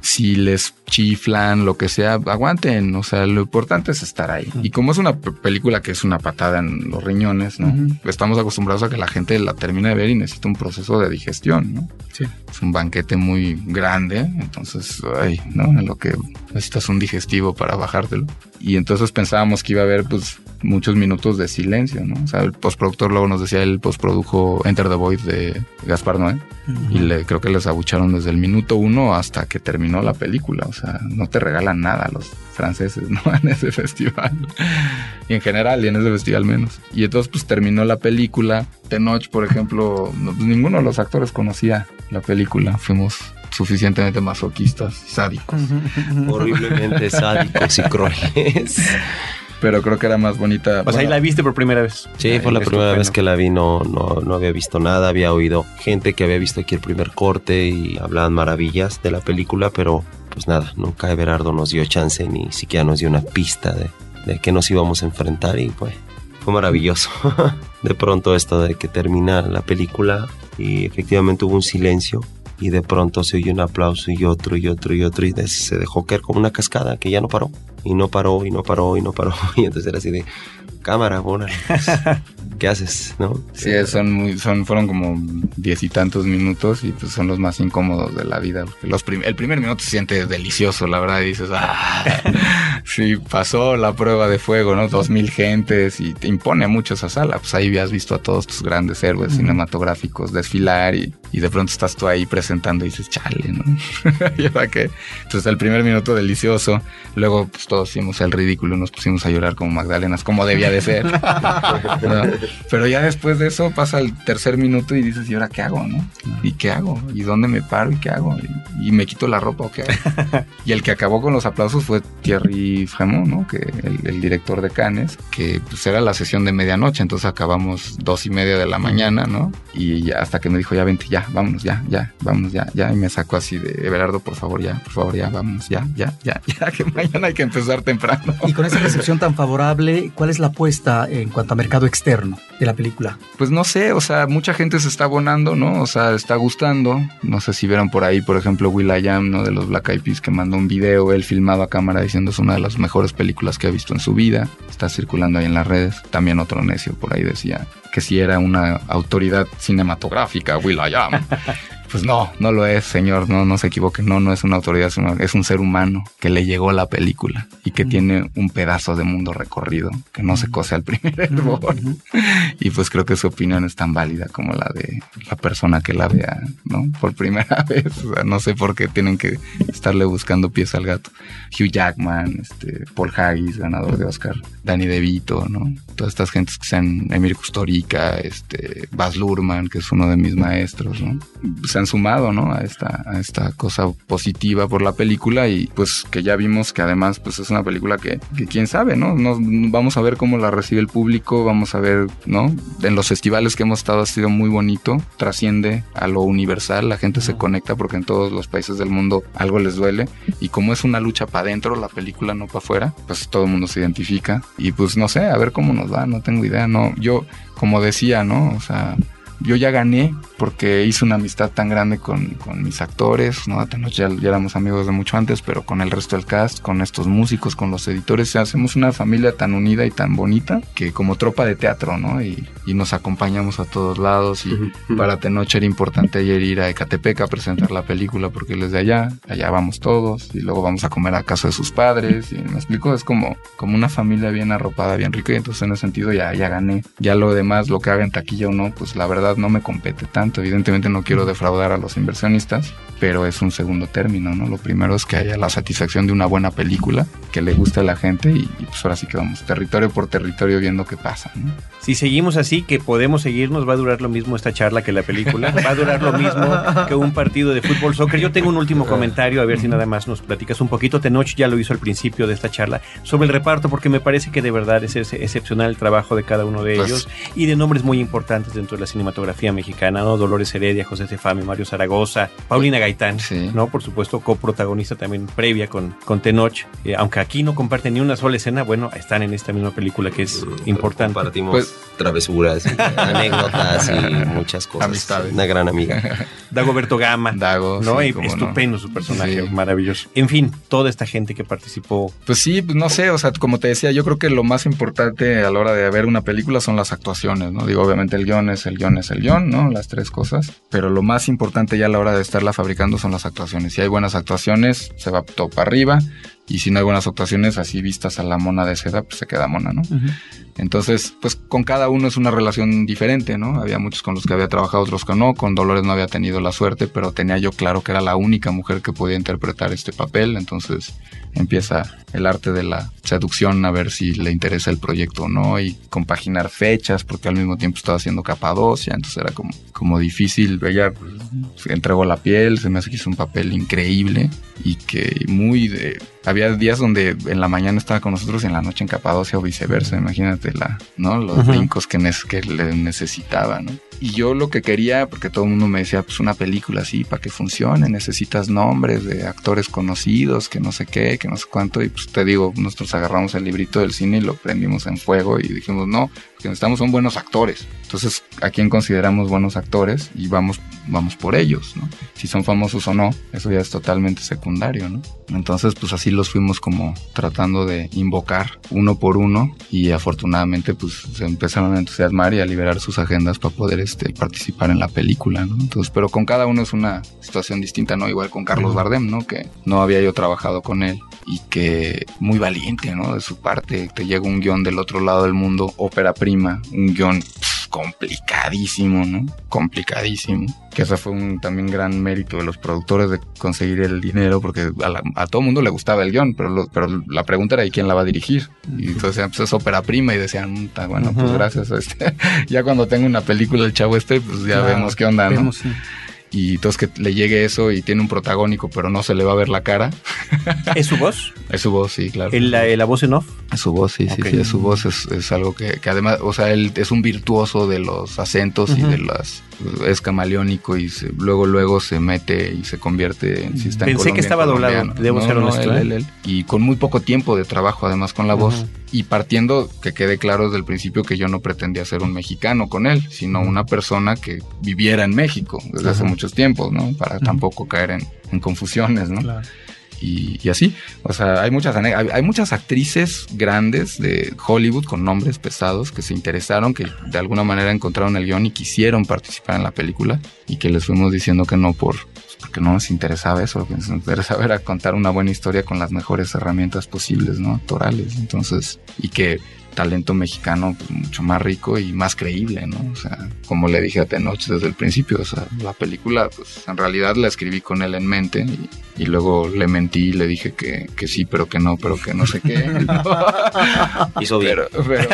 si les chiflan, lo que sea, aguanten. O sea, lo importante es estar ahí. Y como es una película que es una patada en los riñones, ¿no? Ujú. Estamos acostumbrados a que la gente la termine de ver y necesita un proceso de digestión, ¿no? Sí. Es un banquete muy grande, entonces, ay, ¿no? En lo que necesitas un digestivo para bajártelo. Y entonces pensábamos que iba a haber, pues, muchos minutos de silencio, ¿no? O sea, el postproductor luego nos decía, él postprodujo Enter the Void de Gaspar Noé. Y le, creo que les abucharon desde el minuto uno hasta que terminó la película. O sea, no te regalan nada los franceses, (laughs) ¿no? En ese festival. Y en general, y en ese festival menos. Y entonces, pues terminó la película. Tenoch, por ejemplo, no, pues, ninguno de los actores conocía la película. Fuimos suficientemente masoquistas y sádicos. Horriblemente sádicos y crueles. (laughs) Pero creo que era más bonita. O sea, ahí la viste por primera vez. Sí, fue la primera vez que la vi, no, no, no había visto nada, había oído gente que había visto aquí el primer corte y hablaban maravillas de la película, pero pues nada, nunca Everardo nos dio chance ni siquiera nos dio una pista de, de qué nos íbamos a enfrentar y pues fue maravilloso. (laughs) de pronto esto de que termina la película y efectivamente hubo un silencio y de pronto se oyó un aplauso y otro y otro y otro y se dejó caer como una cascada que ya no paró y no paró y no paró y no paró (laughs) y entonces era así de cámara, pues, (laughs) ¿qué haces? ¿No? Sí, son muy, son, fueron como diez y tantos minutos y pues son los más incómodos de la vida. Los prim- el primer minuto se siente delicioso, la verdad, y dices, ah, (laughs) sí, pasó la prueba de fuego, ¿no? Dos mil gentes y te impone mucho esa sala. Pues ahí habías visto a todos tus grandes héroes cinematográficos desfilar y, y de pronto estás tú ahí presentando y dices, chale, ¿no? (laughs) ¿Y ahora qué? Entonces el primer minuto delicioso, luego pues todos hicimos el ridículo, nos pusimos a llorar como Magdalenas, como debía de ser. (laughs) ¿no? Pero ya después de eso pasa el tercer minuto y dices, ¿y ahora qué hago, no? ¿Y qué hago? ¿Y dónde me paro? ¿Y qué hago? ¿Y, y me quito la ropa o qué hago? (laughs) y el que acabó con los aplausos fue Thierry Fremont, ¿no? Que el, el director de Cannes, que pues era la sesión de medianoche, entonces acabamos dos y media de la mañana, ¿no? Y hasta que me dijo, ya vente, ya, vámonos, ya, ya, vámonos, ya, ya, y me sacó así de, Everardo, por favor, ya, por favor, ya, vámonos, ya, ya, ya, ya, (laughs) que mañana hay que empezar temprano. Y con esa recepción tan favorable, ¿cuál es la apuesta en cuanto a mercado externo de la película? Pues no sé, o sea, mucha gente se está abonando, ¿no? O sea, está gustando. No sé si vieron por ahí, por ejemplo, Will I Am. De los Black Eyed Peas, que mandó un video, él filmado a cámara diciendo es una de las mejores películas que ha visto en su vida. Está circulando ahí en las redes. También otro necio por ahí decía que si era una autoridad cinematográfica, Will I Am. (laughs) Pues no, no lo es, señor, no, no se equivoque, no, no es una autoridad, es un ser humano que le llegó la película y que tiene un pedazo de mundo recorrido, que no se cose al primer error. (laughs) Y pues creo que su opinión es tan válida como la de la persona que la vea, ¿no? Por primera (laughs) vez, o sea, no sé por qué tienen que estarle buscando pies al gato. Hugh Jackman, este, Paul Haggis, ganador de Oscar, Danny DeVito, ¿no? Todas estas gentes que sean Emir Kusturica, este, Baz Luhrmann, que es uno de mis maestros, ¿no? han sumado, ¿no? A esta, a esta cosa positiva por la película y pues que ya vimos que además pues es una película que, que quién sabe, ¿no? Nos, vamos a ver cómo la recibe el público, vamos a ver, ¿no? En los festivales que hemos estado ha sido muy bonito, trasciende a lo universal, la gente se conecta porque en todos los países del mundo algo les duele y como es una lucha para adentro, la película no para afuera, pues todo el mundo se identifica y pues no sé, a ver cómo nos va, no tengo idea, no, yo como decía, ¿no? O sea, yo ya gané porque hice una amistad tan grande con, con mis actores, ¿no? Ya, ya, éramos amigos de mucho antes, pero con el resto del cast, con estos músicos, con los editores, hacemos una familia tan unida y tan bonita que como tropa de teatro, ¿no? Y, y nos acompañamos a todos lados y para Tenoche era importante ayer ir a Ecatepec a presentar la película porque él es de allá, allá vamos todos y luego vamos a comer a casa de sus padres y me explico, es como, como una familia bien arropada, bien rica y entonces en ese sentido ya, ya gané. Ya lo demás, lo que haga en taquilla o no, pues la verdad no me compete tanto. Evidentemente no quiero defraudar a los inversionistas, pero es un segundo término, ¿no? Lo primero es que haya la satisfacción de una buena película, que le guste a la gente y, pues ahora sí que vamos territorio por territorio viendo qué pasa, ¿no? Si seguimos así, que podemos seguirnos, va a durar lo mismo esta charla que la película, va a durar lo mismo que un partido de fútbol soccer. Yo tengo un último comentario, a ver si nada más nos platicas un poquito. Tenoch ya lo hizo al principio de esta charla sobre el reparto, porque me parece que de verdad es excepcional el trabajo de cada uno de pues ellos y de nombres muy importantes dentro de la cinematografía mexicana, ¿no? Dolores Heredia, José Estefami, Mario Zaragoza, Paulina Gaitán, ¿no? Por supuesto, coprotagonista también previa con, con Tenoch. Eh, aunque aquí no comparten ni una sola escena, bueno, están en esta misma película que es importante. Compartimos pues, travesuras, (laughs) anécdotas y muchas cosas. Amistades. Una gran amiga. (laughs) Dagoberto Gama. Dago, ¿no? estupendo su personaje, maravilloso. En fin, toda esta gente que participó. Pues sí, pues no sé, o sea, como te decía, yo creo que lo más importante a la hora de ver una película son las actuaciones, ¿no? Digo, obviamente el guion es el guion es el guion, ¿no? Las tres cosas. Pero lo más importante ya a la hora de estarla fabricando son las actuaciones. Si hay buenas actuaciones, se va todo para arriba. Y si no hay buenas actuaciones, así vistas a la mona de seda, pues se queda mona, ¿no? Entonces, pues con cada uno es una relación diferente, ¿no? Había muchos con los que había trabajado, otros que no. Con Dolores no había tenido la suerte, pero tenía yo claro que era la única mujer que podía interpretar este papel. Entonces empieza el arte de la seducción a ver si le interesa el proyecto o no y compaginar fechas porque al mismo tiempo estaba haciendo Capadocia, entonces era como, como difícil. Ella se entregó la piel, se me hace que hizo un papel increíble y que muy de... Había días donde en la mañana estaba con nosotros y en la noche en Capadocia o viceversa, imagínate la, ¿no? los brincos que, que le necesitaba, ¿no? Y yo lo que quería, porque todo el mundo me decía, pues una película así, para que funcione, necesitas nombres de actores conocidos, que no sé qué, que no sé cuánto. Y pues te digo, nosotros agarramos el librito del cine y lo prendimos en fuego y dijimos, no, que necesitamos son buenos actores. Entonces, ¿a quién consideramos buenos actores? Y vamos, vamos por ellos, ¿no? Si son famosos o no, eso ya es totalmente secundario, ¿no? Entonces, pues así los fuimos como tratando de invocar uno por uno y afortunadamente pues se empezaron a entusiasmar y a liberar sus agendas para poder este, participar en la película, ¿no? Entonces, pero con cada uno es una situación distinta, ¿no? Igual con Carlos Bardem, ¿no? Que no había yo trabajado con él y que muy valiente, ¿no? De su parte, te llega un guion del otro lado del mundo, ópera prima, un guion complicadísimo, ¿no? Complicadísimo. Que ese fue un también gran mérito de los productores de conseguir el dinero, porque a, todo mundo le gustaba el guion, pero, pero la pregunta era ¿y quién la va a dirigir? Y entonces pues es ópera prima y decían, bueno, pues gracias a este. (laughs) ya cuando tengo una película el chavo este, pues ya vemos qué onda, ¿no? Y entonces que le llegue eso y tiene un protagónico, pero no se le va a ver la cara. ¿Es su voz? (laughs) Es su voz, sí, claro. ¿El, la, voz en off? Es su voz, sí, sí, sí, es su voz, es, algo que, además, o sea, él es un virtuoso de los acentos y de las es camaleónico y luego luego se mete y se convierte en si está Pensé que estaba doblado, debo ser honesto. ¿eh? y con muy poco tiempo de trabajo además con la voz y partiendo que quede claro desde el principio que yo no pretendía ser un mexicano con él, sino una persona que viviera en México desde hace muchos tiempos, ¿no? Para tampoco caer en, en confusiones, ¿no? Claro. Y, y así. O sea, hay muchas, hay, muchas actrices grandes de Hollywood con nombres pesados que se interesaron, que de alguna manera encontraron el guion y quisieron participar en la película y que les fuimos diciendo que no por pues, porque no nos interesaba eso, lo que nos interesaba era contar una buena historia con las mejores herramientas posibles, ¿no? Actorales. Entonces, y que talento mexicano mucho más rico y más creíble, ¿no? O sea, como le dije a Tenoch desde el principio, o sea, la película, pues en realidad la escribí con él en mente y, y luego le mentí y le dije que, que sí, pero que no, pero que no sé qué. (laughs) Hizo bien. Pero, pero,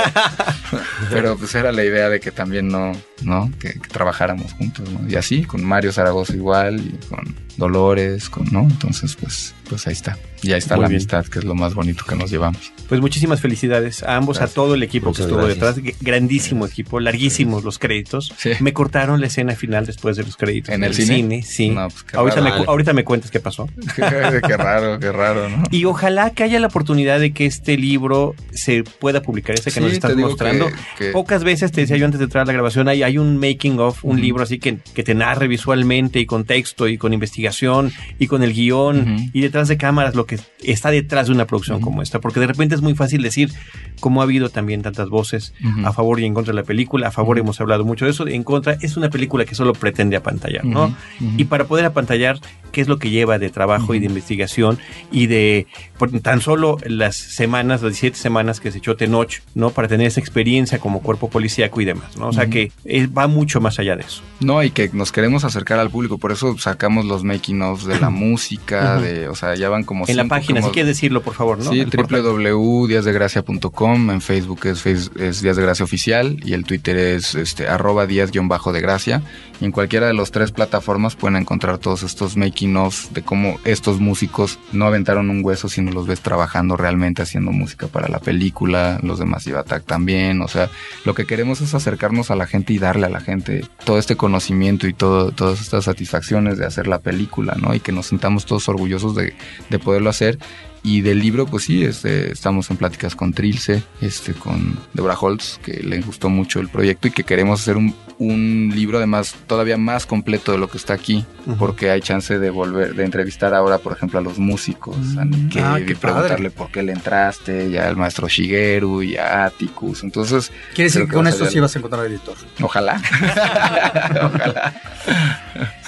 pero, pues era la idea de que también no, ¿no? Que, que trabajáramos juntos, ¿no? Y así, con Mario Zaragoza igual y con Dolores, con, ¿no? Entonces, pues, pues ahí está. Y ahí está Muy la bien. amistad, que es lo más bonito que nos llevamos. Pues muchísimas felicidades a ambos, a todo el equipo Muchas que estuvo gracias. detrás. Grandísimo equipo, larguísimos los créditos. Me cortaron la escena final después de los créditos. ¿En el cine? sí. No, pues, qué ahorita, me, cu- ahorita me cuentas qué pasó. (laughs) qué raro, qué raro, ¿no? Y ojalá que haya la oportunidad de que este libro se pueda publicar, ese que Sí, nos estás mostrando. que- que- Pocas veces te decía yo antes de entrar a la grabación, hay, hay un making of, un libro así que, que te narre visualmente y con texto y con investigación y con el guion y detrás de cámaras lo que está detrás de una producción como esta, porque de repente es muy fácil decir cómo ha habido también tantas voces a favor y en contra de la película, a favor hemos hablado mucho de eso, en contra es una película que solo pretende apantallar, ¿no? Y para poder apantallar, ¿qué es lo que lleva de trabajo y de investigación y de por tan solo las semanas, las 17 semanas que se echó Tenoch, ¿no? Para tener esa experiencia como cuerpo policíaco y demás, ¿no? O sea que eh, va mucho más allá de eso. No, y que nos queremos acercar al público, por eso sacamos los making of de la (clears throat) música, Ujú. de, o sea, ya van como en la cinco página, como- si quieres decirlo, por favor, ¿no? Sí, www.diasdegracia.com, en Facebook es, es Díaz de Gracia Oficial y el Twitter es este, arroba Díaz-de Gracia. Y en cualquiera de las tres plataformas pueden encontrar todos estos making of de cómo estos músicos no aventaron un hueso, sino los ves trabajando realmente haciendo música para la película, los de Massive Attack también. O sea, lo que queremos es acercarnos a la gente y darle a la gente todo este conocimiento y todo, todas estas satisfacciones de hacer la película, Y que nos sintamos todos orgullosos de, de poderlo hacer. Y del libro, pues sí, este, estamos en pláticas con Trilce, este, con Deborah Holtz, que le gustó mucho el proyecto y que queremos hacer un, un libro además todavía más completo de lo que está aquí, porque hay chance de volver, de entrevistar ahora, por ejemplo, a los músicos, a Nikkei, Ah, y preguntarle por qué le entraste, ya al maestro Shigeru y a Atticus. Entonces, Quiere decir que con a esto sí vas a encontrar al editor. (laughs) Ojalá.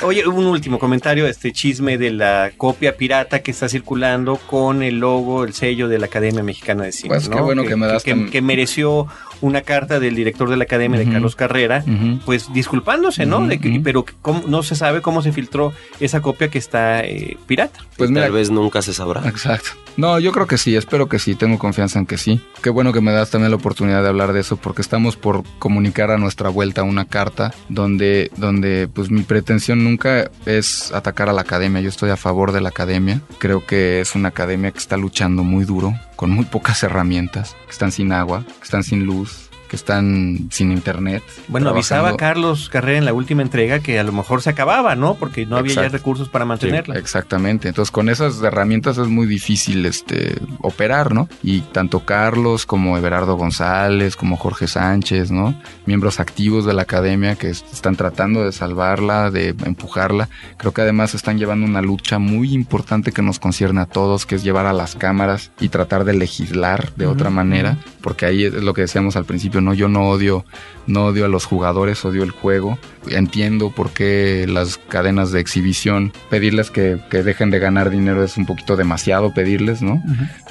Oye, un último comentario, este chisme de la copia pirata que está circulando con el logo, el sello de la Academia Mexicana de Cine. Pues qué ¿no? bueno que me das que, que mereció una carta del director de la Academia, de. Carlos Carrera, pues disculpándose, ¿no? De que- pero cómo- no se sabe cómo se filtró esa copia que está eh, pirata. Pues mira, Tal vez nunca se sabrá. Exacto. No, yo creo que sí, espero que sí, tengo confianza en que sí. Qué bueno que me das también la oportunidad de hablar de eso porque estamos por comunicar a nuestra vuelta una carta donde, donde pues mi pretensión nunca es atacar a la academia, yo estoy a favor de la academia, creo que es una academia que está luchando muy duro, con muy pocas herramientas, que están sin agua, que están sin luz, que están sin internet. Bueno, avisaba trabajando- Carlos Carrera en la última entrega que a lo mejor se acababa, ¿no? Porque no había ya recursos para mantenerla. Sí, exactamente. Entonces, con esas herramientas es muy difícil este operar, ¿no? Y tanto Carlos como Everardo González, como Jorge Sánchez, ¿no? Miembros activos de la academia que est- están tratando de salvarla, de empujarla. Creo que además están llevando una lucha muy importante que nos concierne a todos, que es llevar a las cámaras y tratar de legislar de otra manera, porque ahí es lo que decíamos al principio, no yo no odio no odio a los jugadores, odio el juego. Entiendo por qué las cadenas de exhibición, pedirles que, que dejen de ganar dinero es un poquito demasiado pedirles, ¿no?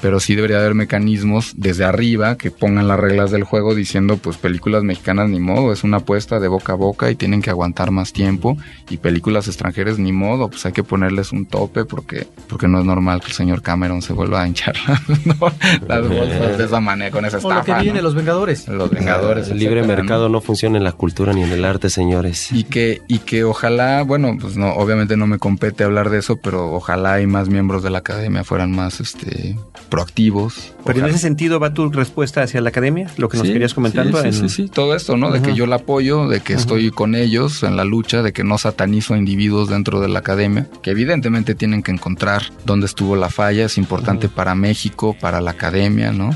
Pero sí debería haber mecanismos desde arriba que pongan las reglas del juego diciendo, pues películas mexicanas ni modo, es una apuesta de boca a boca y tienen que aguantar más tiempo. Y películas extranjeras ni modo, pues hay que ponerles un tope porque, porque no es normal que el señor Cameron se vuelva a hinchar ¿no? (laughs) las bolsas de esa manera, con esa O lo que estafa. viene, ¿no? los Vengadores. Los Vengadores. El libre mercado no funciona en la cultura ni en el arte, señores. Y que, y que ojalá, bueno, pues no, obviamente no me compete hablar de eso, pero ojalá y más miembros de la academia fueran más este proactivos. Pero en ese sentido va tu respuesta hacia la academia, lo que nos Sí, querías comentando. Sí, sí, en- sí, sí, todo esto, ¿no? De que yo la apoyo, de que Ajá. estoy con ellos en la lucha, de que no satanizo a individuos dentro de la academia, que evidentemente tienen que encontrar dónde estuvo la falla, es importante para México, para la academia, ¿no?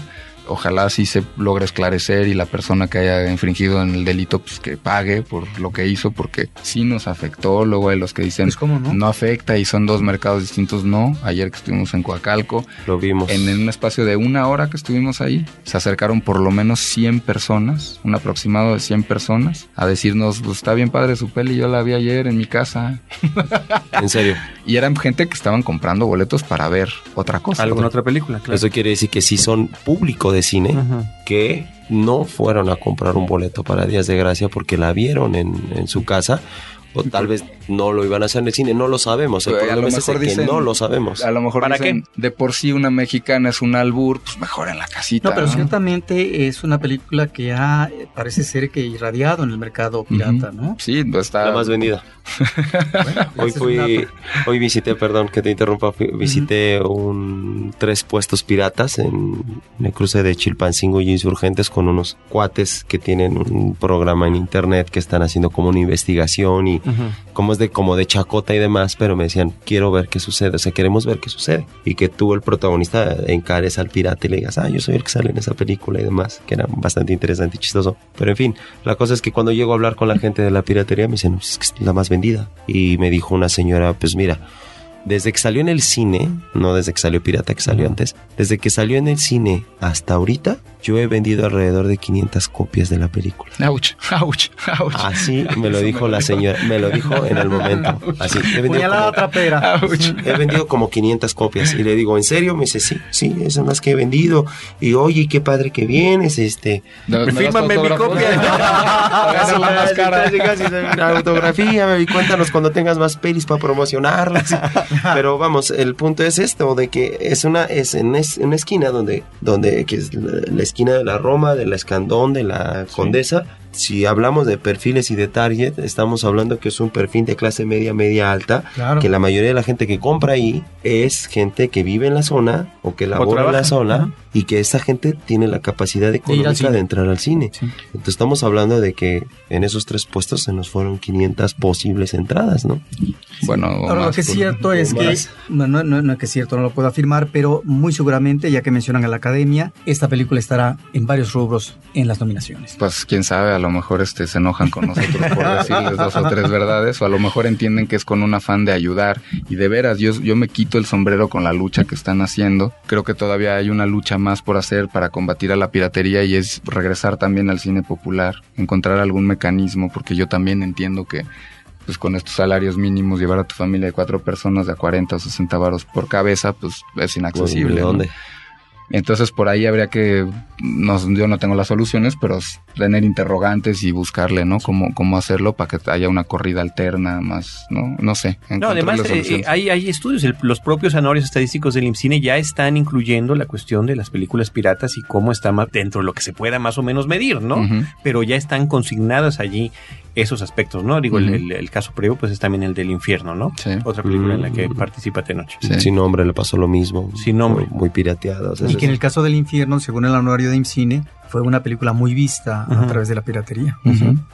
Ojalá sí se logre esclarecer y la persona que haya infringido en el delito pues que pague por lo que hizo porque sí nos afectó. Luego hay los que dicen no? afecta y son dos mercados distintos. No, ayer que estuvimos en Coacalco, lo vimos. En, en un espacio de una hora que estuvimos ahí, se acercaron por lo menos 100 personas, un aproximado de 100 personas, a decirnos, pues está bien padre su peli, yo la vi ayer en mi casa. (laughs) en serio. Y eran gente que estaban comprando boletos para ver otra cosa. Alguna otra película, claro. Eso quiere decir que sí son público de cine que no fueron a comprar un boleto para Días de Gracia porque la vieron en, en su casa o tal vez no lo iban a hacer en el cine, no lo sabemos. El a lo mejor dicen, que no lo sabemos. A lo mejor ¿Para qué? de por sí una mexicana es un albur, pues mejor en la casita. No, pero ciertamente es una película que ha, parece ser que irradiado en el mercado pirata, ¿no? Sí, pues está... La más vendida. (laughs) hoy fui, hoy visité, perdón que te interrumpa, visité un tres puestos piratas en, el cruce de Chilpancingo y Insurgentes con unos cuates que tienen un programa en internet que están haciendo como una investigación y como de como de chacota y demás, pero me decían, quiero ver qué sucede, o sea, queremos ver qué sucede. Y que tú, el protagonista, encares al pirata y le digas, ah, yo soy el que sale en esa película y demás, que era bastante interesante y chistoso. Pero en fin, la cosa es que cuando llego a hablar con la gente de la piratería, me dicen, es que es la más vendida. Y me dijo una señora, pues mira, desde que salió en el cine, no desde que salió Pirata, que salió antes, desde que salió en el cine hasta ahorita, yo he vendido alrededor de 500 copias de la película. Ouch, ouch, ouch. Así me lo dijo la señora, me lo dijo en el momento. (laughs) Así, he vendido, como, trapera. he vendido como 500 copias y le digo, ¿en serio? Me dice, sí, sí, eso son las que he vendido. Y oye, qué padre que vienes, este. No, Fírmame mi copia. (laughs) la autografía, cuéntanos cuando tengas más pelis para promocionarlas. (laughs) Pero vamos, el punto es esto, de que es una, es en una esquina donde, donde, que es la, esquina de la Roma, de la Escandón, de la Condesa, si hablamos de perfiles y de target, estamos hablando que es un perfil de clase media, media alta, que la mayoría de la gente que compra ahí es gente que vive en la zona o que labora en la zona y que esa gente tiene la capacidad económica de, entrar al cine. Entonces estamos hablando de que en esos tres puestos se nos fueron 500 posibles entradas, ¿no? Bueno, lo que es cierto es que, no, no, no, es que es cierto, no lo puedo afirmar, pero muy seguramente, ya que mencionan a la academia, esta película estará en varios rubros en las nominaciones. Pues quién sabe, a lo mejor este, se enojan con nosotros por (laughs) decirles dos o tres verdades, o a lo mejor entienden que es con un afán de ayudar. Y de veras, yo, yo me quito el sombrero con la lucha que están haciendo. Creo que todavía hay una lucha más por hacer para combatir a la piratería y es regresar también al cine popular, encontrar algún mecanismo, porque yo también entiendo que pues con estos salarios mínimos llevar a tu familia de cuatro personas de a 40 o 60 varos por cabeza, pues es inaccesible. ¿De dónde? Entonces por ahí habría que, no, yo no tengo las soluciones, pero tener interrogantes y buscarle, ¿no? Cómo, cómo hacerlo para que haya una corrida alterna más, ¿no? No sé. No, además eh, eh, hay, hay estudios, los propios anuarios estadísticos del IMCINE ya están incluyendo la cuestión de las películas piratas y cómo está dentro de lo que se pueda más o menos medir, ¿no? Pero ya están consignadas allí esos aspectos, ¿no? Digo, el, caso previo pues es también el del infierno, ¿no? Sí. Otra película en la que participa Tenoch. Sí. Sin nombre le pasó lo mismo. Sin nombre. Muy, pirateado. y que en el caso del infierno, según el anuario de IMCINE, fue una película muy vista a través de la piratería.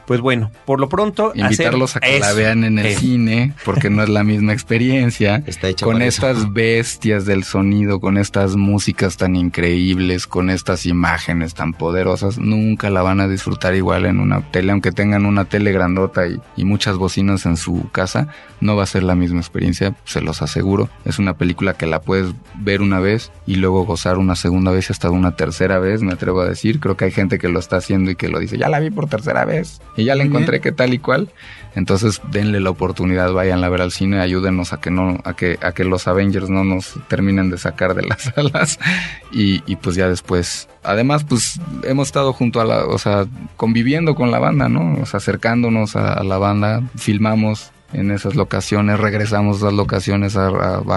Pues bueno, por lo pronto invitarlos a que la vean en el cine porque no es la misma experiencia. (laughs) Está hecha con estas (laughs) bestias del sonido, con estas músicas tan increíbles, con estas imágenes tan poderosas, nunca la van a disfrutar igual en una tele, aunque tengan una tele grandota y, y muchas bocinas en su casa, no va a ser la misma experiencia, se los aseguro. Es una película que la puedes ver una vez y luego gozar una segunda vez y hasta una tercera vez, me atrevo a decir creo que hay gente que lo está haciendo y que lo dice, ya la vi por tercera vez y ya la encontré que tal y cual. Entonces denle la oportunidad, vayan a ver al cine, ayúdenos a que no, a que, a que los Avengers no nos terminen de sacar de las (laughs) salas y, pues ya después. Además, pues hemos estado junto a la, o sea, conviviendo con la banda, ¿no? O sea, acercándonos a la banda, filmamos, en esas locaciones, regresamos a las locaciones a,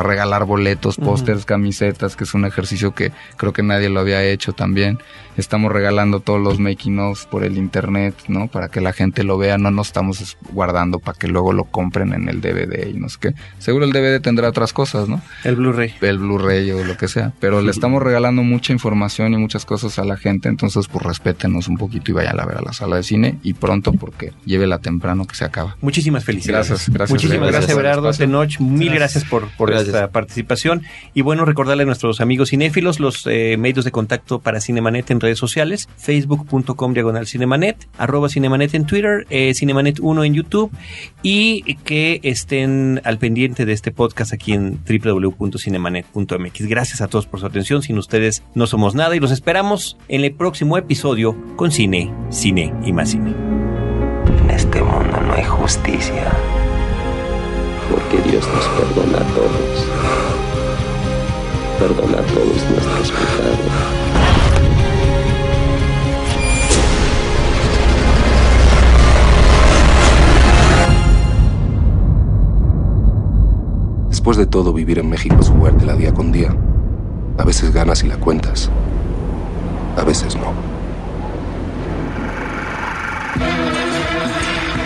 regalar boletos, pósters, camisetas, que es un ejercicio que creo que nadie lo había hecho también. Estamos regalando todos los making of por el internet, ¿no? Para que la gente lo vea, no nos estamos guardando para que luego lo compren en el DVD y no sé qué. Seguro el DVD tendrá otras cosas, ¿no? El Blu-ray. El Blu-ray o lo que sea, pero le estamos regalando mucha información y muchas cosas a la gente, entonces pues respétenos un poquito y vayan a ver a la sala de cine y pronto porque llévela temprano que se acaba. Muchísimas felicidades. Gracias. Gracias. Muchísimas gracias, Everardo. Tenoch. Mil gracias, por, por Gracias. esta participación. Y bueno, recordarle a nuestros amigos cinéfilos los eh, medios de contacto para Cinemanet en redes sociales, facebook.com diagonal cinemanet, arroba cinemanet en Twitter, eh, cinemanet1 en YouTube y que estén al pendiente de este podcast aquí en www.cinemanet.mx. Gracias a todos por su atención. Sin ustedes no somos nada y los esperamos en el próximo episodio con cine, cine y más cine. En este mundo no hay justicia. Porque Dios nos perdona a todos. Perdona todos nuestros pecados. Después de todo, vivir en México es jugártela día con día. A veces ganas y la cuentas. A veces no.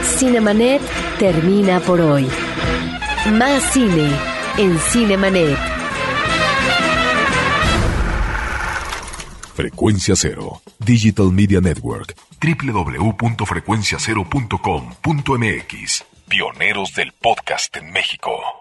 Cinemanet termina por hoy. Más cine en Cinemanet. Frecuencia Cero, Digital Media Network, www.frecuenciacero.com.mx. Pioneros del podcast en México.